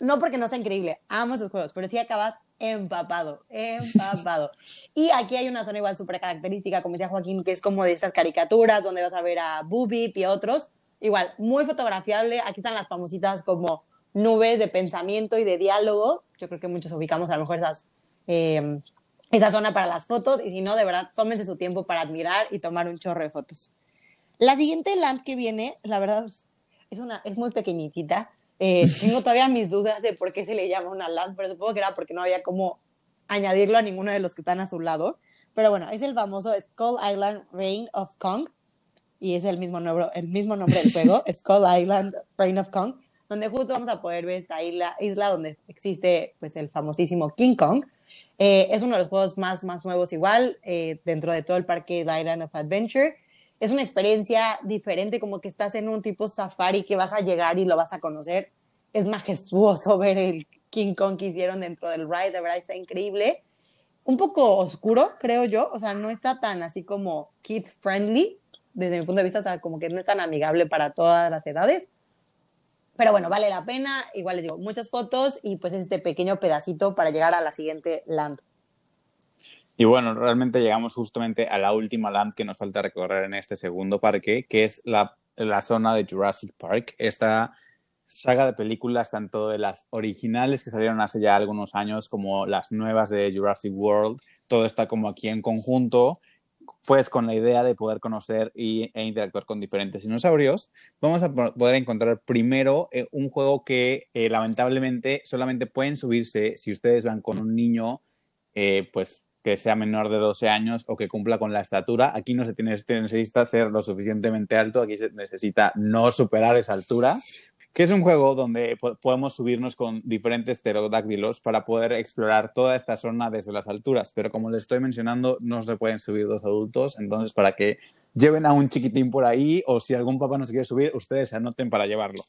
No porque no sea increíble, amo esos juegos, pero sí acabas empapado, empapado. y aquí hay una zona igual súper característica, como decía Joaquín, que es como de esas caricaturas donde vas a ver a Boobie y otros. Igual, muy fotografiable. Aquí están las famositas como nubes de pensamiento y de diálogo. Yo creo que muchos ubicamos a lo mejor esas, eh, esa zona para las fotos. Y si no, de verdad, tómense su tiempo para admirar y tomar un chorro de fotos. La siguiente land que viene, la verdad, es, una, es muy pequeñita. Eh, tengo todavía mis dudas de por qué se le llama una land, pero supongo que era porque no había cómo añadirlo a ninguno de los que están a su lado. Pero bueno, es el famoso Skull Island Reign of Kong. Y es el mismo, nombre, el mismo nombre del juego, Skull Island Reign of Kong, donde justo vamos a poder ver esta isla, isla donde existe pues, el famosísimo King Kong. Eh, es uno de los juegos más, más nuevos igual, eh, dentro de todo el parque Island of Adventure es una experiencia diferente, como que estás en un tipo safari que vas a llegar y lo vas a conocer. Es majestuoso ver el King Kong que hicieron dentro del ride, de verdad está increíble. Un poco oscuro, creo yo, o sea, no está tan así como kid friendly, desde mi punto de vista, o sea, como que no es tan amigable para todas las edades. Pero bueno, vale la pena. Igual les digo, muchas fotos y pues este pequeño pedacito para llegar a la siguiente land. Y bueno, realmente llegamos justamente a la última land que nos falta recorrer en este segundo parque, que es la, la zona de Jurassic Park. Esta saga de películas, tanto de las originales que salieron hace ya algunos años como las nuevas de Jurassic World, todo está como aquí en conjunto, pues con la idea de poder conocer y, e interactuar con diferentes dinosaurios. Vamos a poder encontrar primero eh, un juego que eh, lamentablemente solamente pueden subirse si ustedes van con un niño, eh, pues que sea menor de 12 años o que cumpla con la estatura. Aquí no se, tiene, se necesita ser lo suficientemente alto, aquí se necesita no superar esa altura. que es un juego donde podemos subirnos con diferentes pterodáctilos para poder explorar toda esta zona desde las alturas. Pero como les estoy mencionando, no se pueden subir dos adultos, entonces para que lleven a un chiquitín por ahí o si algún papá no se quiere subir, ustedes se anoten para llevarlo.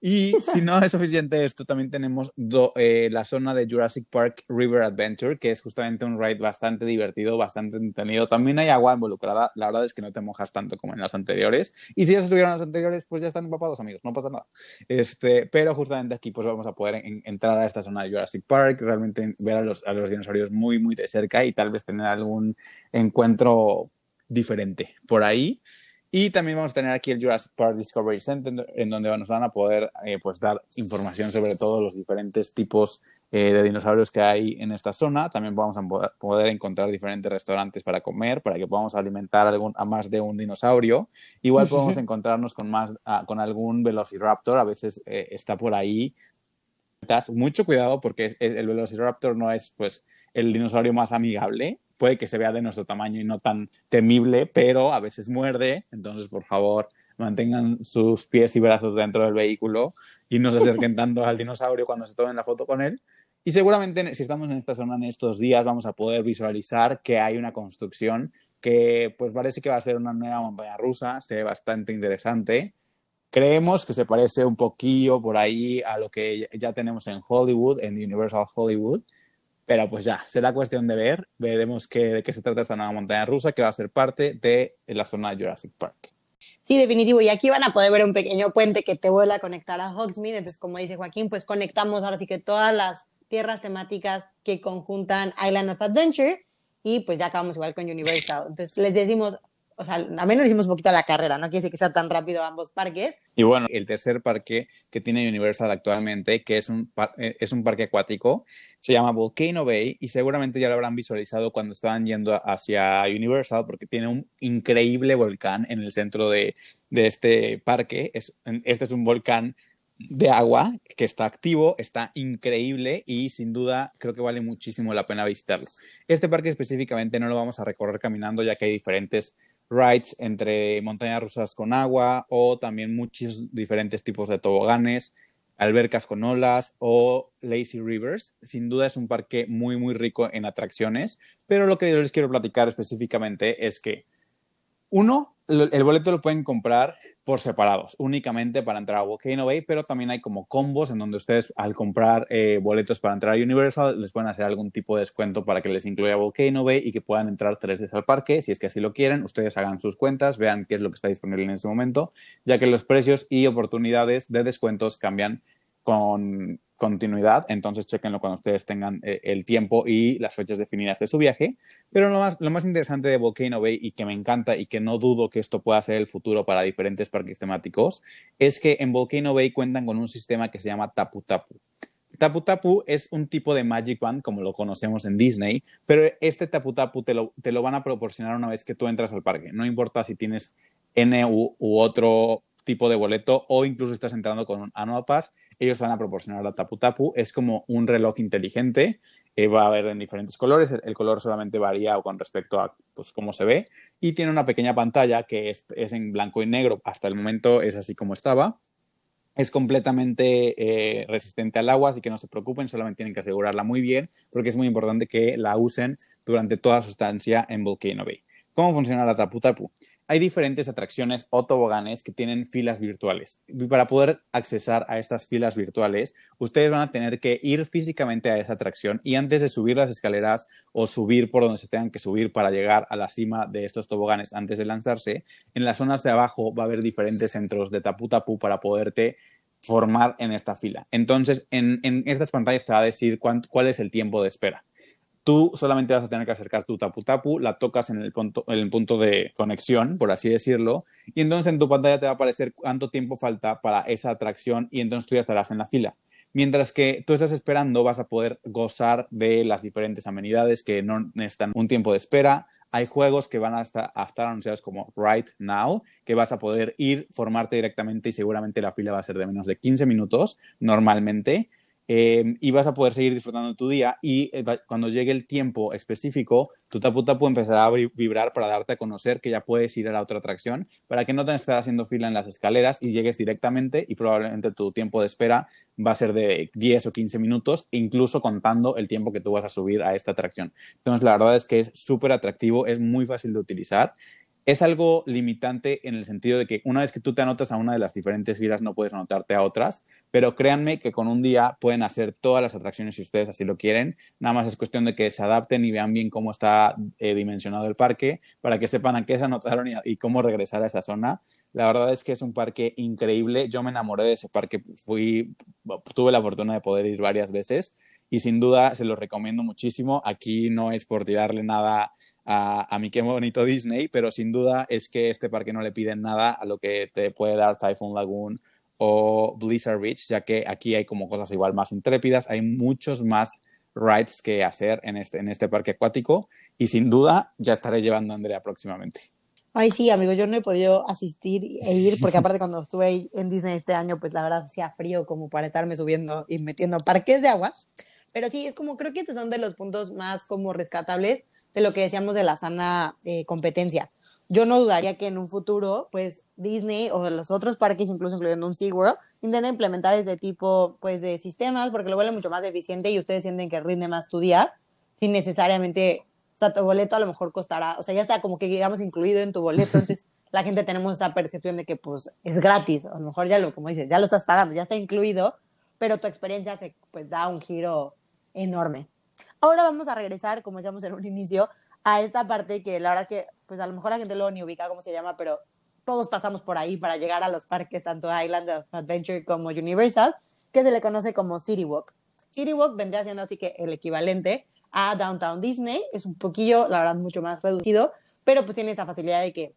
Y si no es suficiente esto, también tenemos eh, la zona de Jurassic Park River Adventure, que es justamente un ride bastante divertido, bastante entretenido. También hay agua involucrada. La verdad es que no te mojas tanto como en las anteriores. Y si ya estuvieron las anteriores, pues ya están empapados, amigos. No pasa nada. Este, pero justamente aquí pues vamos a poder entrar a esta zona de Jurassic Park, realmente ver a los, a los dinosaurios muy, muy de cerca y tal vez tener algún encuentro diferente por ahí. Y también vamos a tener aquí el Jurassic Park Discovery Center, en donde nos van a poder eh, pues dar información sobre todos los diferentes tipos eh, de dinosaurios que hay en esta zona. También vamos a poder encontrar diferentes restaurantes para comer, para que podamos alimentar algún, a más de un dinosaurio. Igual podemos encontrarnos con, más, ah, con algún Velociraptor, a veces eh, está por ahí. Mucho cuidado porque el Velociraptor no es pues el dinosaurio más amigable, puede que se vea de nuestro tamaño y no tan temible, pero a veces muerde, entonces por favor mantengan sus pies y brazos dentro del vehículo y no se acerquen tanto al dinosaurio cuando se tomen la foto con él. Y seguramente si estamos en esta zona en estos días vamos a poder visualizar que hay una construcción que pues parece que va a ser una nueva montaña rusa, se ve bastante interesante. Creemos que se parece un poquillo por ahí a lo que ya tenemos en Hollywood, en Universal Hollywood, pero pues ya, será cuestión de ver. Veremos qué, de qué se trata esta nueva montaña rusa que va a ser parte de la zona de Jurassic Park. Sí, definitivo. Y aquí van a poder ver un pequeño puente que te vuelve a conectar a Hogsmeade. Entonces, como dice Joaquín, pues conectamos ahora sí que todas las tierras temáticas que conjuntan Island of Adventure y pues ya acabamos igual con Universal. Entonces, les decimos, o sea, a menos hicimos un poquito la carrera, no quiere decir que sea tan rápido ambos parques. Y bueno, el tercer parque que tiene Universal actualmente, que es un, eh, es un parque acuático, se llama Volcano Bay y seguramente ya lo habrán visualizado cuando estaban yendo hacia Universal porque tiene un increíble volcán en el centro de, de este parque. Es, este es un volcán de agua que está activo, está increíble y sin duda creo que vale muchísimo la pena visitarlo. Este parque específicamente no lo vamos a recorrer caminando ya que hay diferentes rides entre montañas rusas con agua o también muchos diferentes tipos de toboganes, albercas con olas o lazy rivers. Sin duda es un parque muy, muy rico en atracciones, pero lo que yo les quiero platicar específicamente es que, uno, el boleto lo pueden comprar por separados, únicamente para entrar a Volcano Bay, pero también hay como combos en donde ustedes al comprar eh, boletos para entrar a Universal les pueden hacer algún tipo de descuento para que les incluya Volcano Bay y que puedan entrar tres veces al parque. Si es que así lo quieren, ustedes hagan sus cuentas, vean qué es lo que está disponible en ese momento, ya que los precios y oportunidades de descuentos cambian con continuidad, entonces chequenlo cuando ustedes tengan eh, el tiempo y las fechas definidas de su viaje. Pero lo más, lo más interesante de Volcano Bay y que me encanta y que no dudo que esto pueda ser el futuro para diferentes parques temáticos es que en Volcano Bay cuentan con un sistema que se llama Tapu Tapu. Tapu Tapu es un tipo de Magic Band como lo conocemos en Disney, pero este Tapu Tapu te lo, te lo van a proporcionar una vez que tú entras al parque. No importa si tienes N u, u otro tipo de boleto o incluso estás entrando con un Annual ellos van a proporcionar la Tapu Tapu. Es como un reloj inteligente. Eh, va a haber en diferentes colores. El, color solamente varía con respecto a pues, cómo se ve. Y tiene una pequeña pantalla que es, en blanco y negro. Hasta el momento es así como estaba. Es completamente eh, resistente al agua, así que no se preocupen, solamente tienen que asegurarla muy bien, porque es muy importante que la usen durante toda su estancia en Volcano Bay. ¿Cómo funciona la Tapu Tapu? Hay diferentes atracciones o toboganes que tienen filas virtuales. Y para poder accesar a estas filas virtuales, ustedes van a tener que ir físicamente a esa atracción y antes de subir las escaleras o subir por donde se tengan que subir para llegar a la cima de estos toboganes antes de lanzarse, en las zonas de abajo va a haber diferentes centros de tapu tapu para poderte formar en esta fila. Entonces, en, estas pantallas te va a decir cuál es el tiempo de espera tú solamente vas a tener que acercar tu tapu tapu, la tocas en el punto, en el punto de conexión, por así decirlo, y entonces en tu pantalla te va a aparecer cuánto tiempo falta para esa atracción y entonces tú ya estarás en la fila. Mientras que tú estás esperando, vas a poder gozar de las diferentes amenidades que no necesitan un tiempo de espera. Hay juegos que van a estar, a estar anunciados como Right Now, que vas a poder ir, formarte directamente y seguramente la fila va a ser de menos de 15 minutos normalmente eh, y vas a poder seguir disfrutando tu día y eh, cuando llegue el tiempo específico, tu tapu tapu empezará a vibrar para darte a conocer que ya puedes ir a la otra atracción para que no que estar haciendo fila en las escaleras y llegues directamente y probablemente tu tiempo de espera va a ser de 10 o 15 minutos, incluso contando el tiempo que tú vas a subir a esta atracción. Entonces, la verdad es que es súper atractivo, es muy fácil de utilizar es algo limitante en el sentido de que una vez que tú te anotas a una de las diferentes filas no puedes anotarte a otras, pero créanme que con un día pueden hacer todas las atracciones si ustedes así lo quieren. Nada más es cuestión de que se adapten y vean bien cómo está eh, dimensionado el parque para que sepan a qué se anotaron y, cómo regresar a esa zona. La verdad es que es un parque increíble. Yo me enamoré de ese parque. Fui, tuve la fortuna de poder ir varias veces y sin duda se lo recomiendo muchísimo. Aquí no es por tirarle nada a, a mi qué bonito Disney, pero sin duda es que este parque no le piden nada a lo que te puede dar Typhoon Lagoon o Blizzard Beach, ya que aquí hay como cosas igual más intrépidas, hay muchos más rides que hacer en este, en este parque acuático y sin duda ya estaré llevando a Andrea próximamente. Ay, sí, amigo, yo no he podido asistir e ir porque aparte cuando estuve en Disney este año, pues la verdad hacía frío como para estarme subiendo y metiendo parques de agua. Pero sí, es como creo que estos son de los puntos más como rescatables de lo que decíamos de la sana eh, competencia. Yo no dudaría que en un futuro, pues Disney o los otros parques, incluso incluyendo un SeaWorld, intenten implementar este tipo pues, de sistemas porque lo vuelve mucho más eficiente y ustedes sienten que rinde más tu día sin necesariamente, o sea, tu boleto a lo mejor costará, o sea, ya está como que digamos incluido en tu boleto, entonces la gente tenemos esa percepción de que pues es gratis, a lo mejor ya lo, como dices, ya lo estás pagando, ya está incluido, pero tu experiencia se pues da un giro enorme. Ahora vamos a regresar, como decíamos en un inicio, a esta parte que la verdad que, pues a lo mejor la gente lo ni ubica cómo se llama, pero todos pasamos por ahí para llegar a los parques, tanto Island of Adventure como Universal, que se le conoce como City Walk. City Walk vendría siendo así que el equivalente a Downtown Disney, es un poquillo, la verdad, mucho más reducido, pero pues tiene esa facilidad de que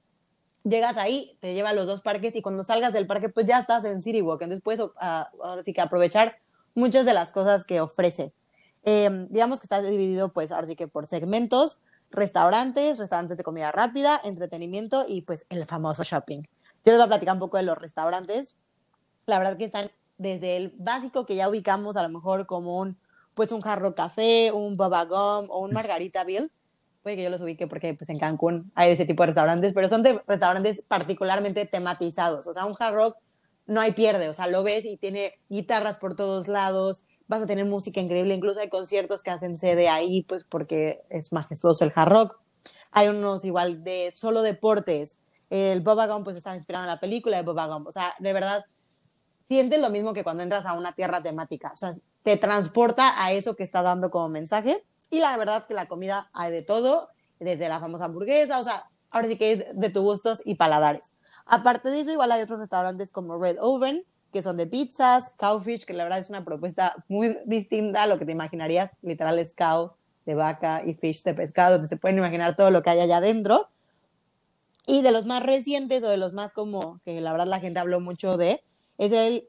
llegas ahí, te lleva a los dos parques y cuando salgas del parque, pues ya estás en City Walk, entonces puedes ah, ahora sí que aprovechar muchas de las cosas que ofrece. Em, digamos que está dividido, pues, ahora sí que por segmentos, restaurantes, restaurantes de comida rápida, entretenimiento y pues el famoso shopping. Yo les voy a platicar un poco de los restaurantes. La verdad que están desde el básico que ya ubicamos a lo mejor como un, pues un jarro café, un baba gum o un margarita bill. Puede que yo los ubique porque pues en Cancún hay ese tipo de restaurantes, pero son de restaurantes particularmente tematizados. O sea, un jarro no hay pierde, o sea, lo ves y tiene guitarras por todos lados, vas a tener música increíble, incluso hay conciertos que hacen sede ahí, pues porque es majestuoso el hard rock. Hay unos igual de solo deportes. El Boba Gump pues está inspirado en la película de Boba Gump. O sea, de verdad, sientes lo mismo que cuando entras a una tierra temática. O sea, te transporta a eso que está dando como mensaje. Y la verdad que la comida hay de todo, desde la famosa hamburguesa, o sea, ahora sí que es de tus gustos y paladares. Aparte de eso, igual hay otros restaurantes como Red Oven, que son de pizzas, cowfish, que la verdad es una propuesta muy distinta a lo que te imaginarías, literal es cow de vaca y fish de pescado, donde se pueden imaginar todo lo que hay allá adentro. Y de los más recientes o de los más como que la verdad la gente habló mucho de, es el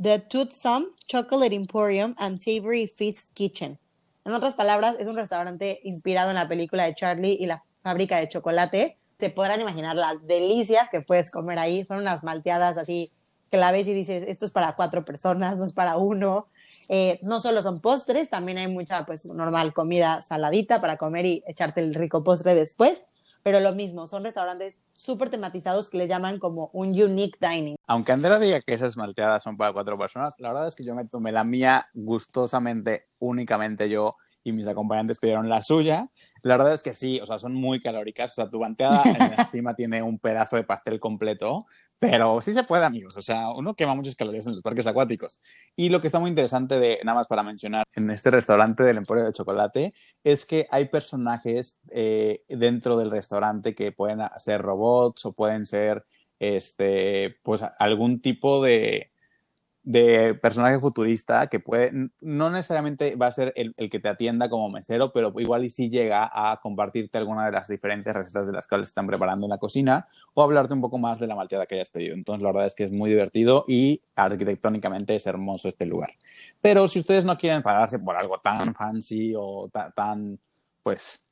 The Toothsome Chocolate Emporium and Savory Fish Kitchen. En otras palabras, es un restaurante inspirado en la película de Charlie y la fábrica de chocolate. Se podrán imaginar las delicias que puedes comer ahí. Son unas malteadas así que la ves y dices, esto es para cuatro personas, no es para uno. Eh, no solo son postres, también hay mucha, pues, normal comida saladita para comer y echarte el rico postre después. Pero lo mismo, son restaurantes súper tematizados que le llaman como un unique dining. Aunque Andrea diga que esas malteadas son para cuatro personas, la verdad es que yo me tomé la mía gustosamente, únicamente yo y mis acompañantes pidieron la suya. La verdad es que sí, o sea, son muy calóricas. O sea, tu malteada encima tiene un pedazo de pastel completo, pero sí se puede, amigos. O sea, uno quema muchas calorías en los parques acuáticos. Y lo que está muy interesante de, nada más para mencionar, en este restaurante del Emporio de Chocolate, es que hay personajes eh, dentro del restaurante que pueden ser robots o pueden ser, este, pues, algún tipo de, de personaje futurista que puede, no necesariamente va a ser el, que te atienda como mesero, pero igual y sí llega a compartirte alguna de las diferentes recetas de las cuales están preparando en la cocina o hablarte un poco más de la malteada que hayas pedido. Entonces, la verdad es que es muy divertido y arquitectónicamente es hermoso este lugar. Pero si ustedes no quieren pagarse por algo tan fancy o tan, pues,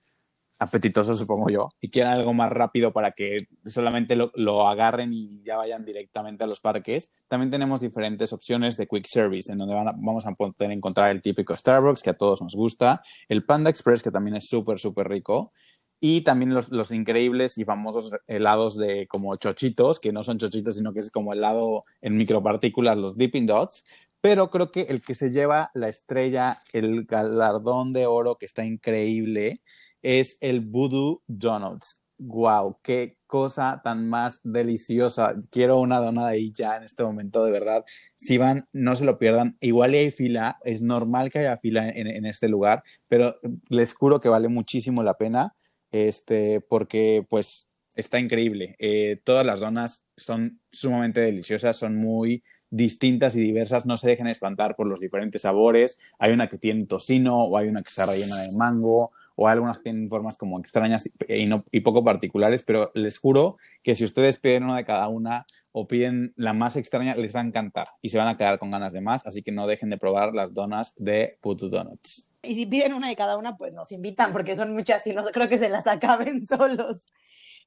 apetitosos, supongo yo, y quieren algo más rápido para que solamente lo, lo, agarren y ya vayan directamente a los parques, también tenemos diferentes opciones de quick service, en donde van a, vamos a poder encontrar el típico Starbucks, que a todos nos gusta, el Panda Express, que también es súper, súper rico, y también los, los, increíbles y famosos helados de como chochitos, que no son chochitos, sino que es como helado en micropartículas, los Dipping Dots. Pero creo que el que se lleva la estrella, el galardón de oro que está increíble, es el Voodoo Donuts. ¡Wow! ¡Qué cosa tan más deliciosa! Quiero una dona de ahí ya en este momento, de verdad. Si van, no se lo pierdan. Igual hay fila, es normal que haya fila en, en este lugar, pero les juro que vale muchísimo la pena este, porque pues está increíble. Eh, todas las donas son sumamente deliciosas, son muy distintas y diversas, no se dejen espantar por los diferentes sabores. Hay una que tiene tocino o hay una que está rellena de mango o algunas que tienen formas como extrañas y, no, y poco particulares, pero les juro que si ustedes piden una de cada una o piden la más extraña, les va a encantar y se van a quedar con ganas de más, así que no dejen de probar las donas de Putu Donuts. Y si piden una de cada una, pues nos invitan porque son muchas y no creo que se las acaben solos.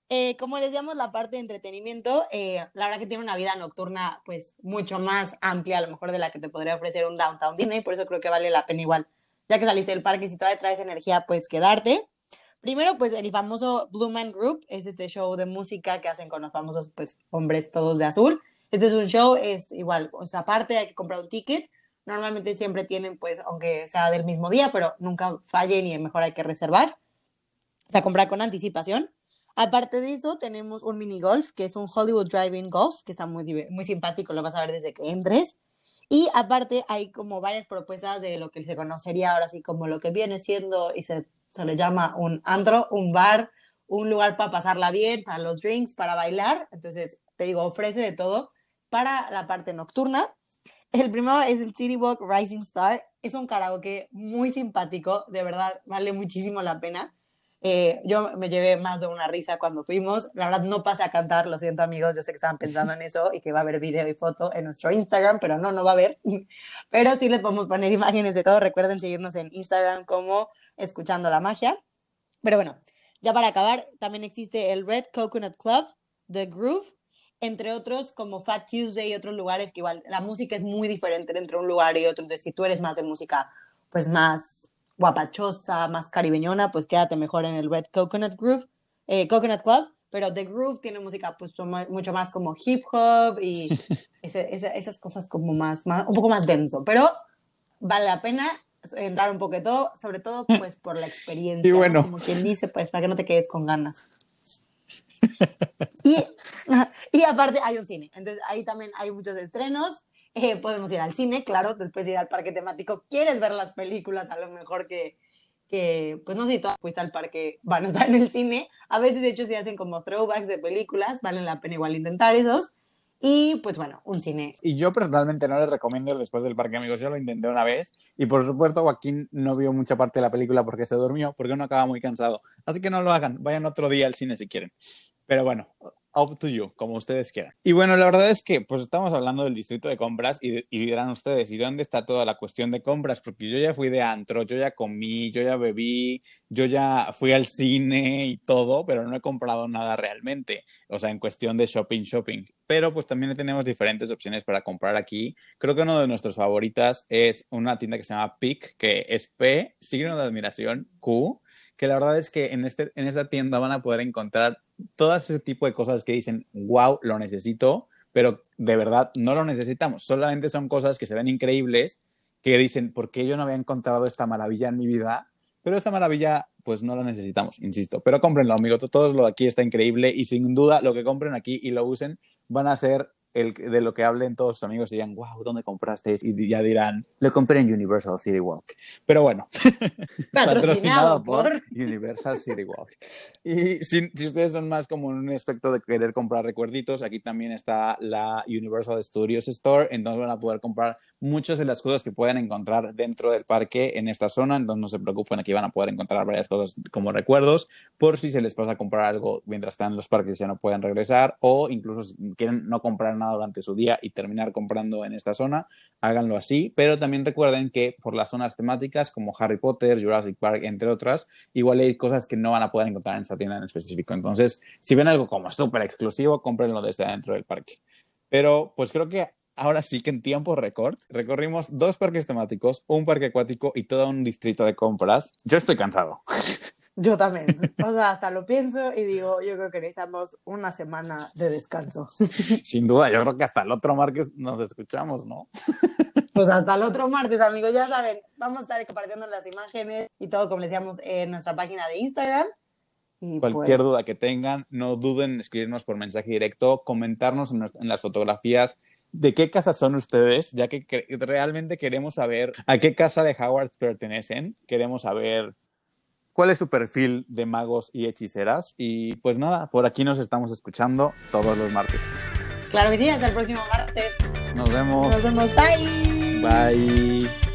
Eh, como les llamamos la parte de entretenimiento, eh, la verdad que tiene una vida nocturna pues mucho más amplia a lo mejor de la que te podría ofrecer un Downtown Disney, por eso creo que vale la pena igual, ya que saliste del parque si todavía traes energía, pues quedarte. Primero, pues el famoso Blue Man Group es este show de música que hacen con los famosos pues hombres todos de azul. Este es un show, es igual, o sea, aparte hay que comprar un ticket, Normalmente siempre tienen, pues, aunque sea del mismo día, pero nunca fallen y mejor hay que reservar. O sea, comprar con anticipación. Aparte de eso, tenemos un mini golf, que es un Hollywood Driving Golf, que está muy, muy simpático, lo vas a ver desde que entres. Y aparte hay como varias propuestas de lo que se conocería ahora sí como lo que viene siendo y se, se le llama un andro, un bar, un lugar para pasarla bien, para los drinks, para bailar. Entonces, te digo, ofrece de todo para la parte nocturna. El primero es el City Walk Rising Star. Es un karaoke muy simpático, de verdad, vale muchísimo la pena. Eh, yo me llevé más de una risa cuando fuimos. La verdad, no pasé a cantar, lo siento amigos, yo sé que estaban pensando en eso y que va a haber video y foto en nuestro Instagram, pero no, no va a haber. Pero sí les podemos poner imágenes de todo. Recuerden seguirnos en Instagram como Escuchando la Magia. Pero bueno, ya para acabar, también existe el Red Coconut Club, The Groove, entre otros como Fat Tuesday y otros lugares que igual la música es muy diferente entre un lugar y otro. Entonces, si tú eres más de música, pues más guapachosa, más caribeñona, pues quédate mejor en el Red Coconut Groove, eh, Coconut Club. Pero The Groove tiene música pues mucho más como hip hop y esas cosas como más, más, un poco más denso. Pero vale la pena entrar un poquito, sobre todo pues por la experiencia. Y bueno. Como quien dice, pues para que no te quedes con ganas. y, y aparte hay un cine, entonces ahí también hay muchos estrenos. Eh, podemos ir al cine, claro, después ir al parque temático. ¿Quieres ver las películas? A lo mejor que, que pues no sé si tú fuiste al parque, van a estar en el cine. A veces, de hecho, si hacen como throwbacks de películas, valen la pena igual intentar esos. Y pues bueno, un cine. Y yo personalmente no les recomiendo después del parque, amigos. Yo lo intenté una vez y por supuesto Joaquín no vio mucha parte de la película porque se durmió, porque uno acaba muy cansado. Así que no lo hagan, vayan otro día al cine si quieren. Pero bueno, up to you, como ustedes quieran. Y bueno, la verdad es que pues estamos hablando del distrito de compras y, dirán ustedes, ¿y dónde está toda la cuestión de compras? Porque yo ya fui de antro, yo ya comí, yo ya bebí, yo ya fui al cine y todo, pero no he comprado nada realmente, o sea, en cuestión de shopping, shopping. Pero pues también tenemos diferentes opciones para comprar aquí. Creo que uno de nuestros favoritas es una tienda que se llama PIC, que es P, signo de admiración, Q, que la verdad es que en, este, en esta tienda van a poder encontrar todo ese tipo de cosas que dicen, wow, lo necesito, pero de verdad no lo necesitamos. Solamente son cosas que se ven increíbles, que dicen, ¿por qué yo no había encontrado esta maravilla en mi vida? Pero esta maravilla, pues no la necesitamos, insisto. Pero cómprenlo, amigo. Todo lo de aquí está increíble y sin duda lo que compren aquí y lo usen van a ser el, de lo que hablen todos sus amigos y digan, wow, ¿dónde compraste? Y ya dirán, lo compré en Universal City Walk. Pero bueno, patrocinado, por... Universal City Walk. Y si, si, ustedes son más como un aspecto de querer comprar recuerditos, aquí también está la Universal Studios Store, entonces van a poder comprar muchas de las cosas que pueden encontrar dentro del parque en esta zona, entonces no se preocupen, aquí van a poder encontrar varias cosas como recuerdos, por si se les pasa a comprar algo mientras están en los parques y ya no pueden regresar, o incluso si quieren no comprar durante su día y terminar comprando en esta zona, háganlo así, pero también recuerden que por las zonas temáticas como Harry Potter, Jurassic Park, entre otras, igual hay cosas que no van a poder encontrar en esta tienda en específico. Entonces, si ven algo como súper exclusivo, cómprenlo desde adentro del parque. Pero pues creo que ahora sí que en tiempo récord recorrimos dos parques temáticos, un parque acuático y todo un distrito de compras. Yo estoy cansado. Yo también. O sea, hasta lo pienso y digo, yo creo que necesitamos una semana de descanso. Sin duda, yo creo que hasta el otro martes nos escuchamos, ¿no? Pues hasta el otro martes, amigos, ya saben, vamos a estar compartiendo las imágenes y todo, como les decíamos, en nuestra página de Instagram. Y Cualquier pues, duda que tengan, no duden en escribirnos por mensaje directo, comentarnos en, en las fotografías de qué casa son ustedes, ya que realmente queremos saber a qué casa de Howard pertenecen, queremos saber cuál es su perfil de magos y hechiceras. Y pues nada, por aquí nos estamos escuchando todos los martes. Claro que sí, hasta el próximo martes. Nos vemos. Nos vemos, bye. Bye.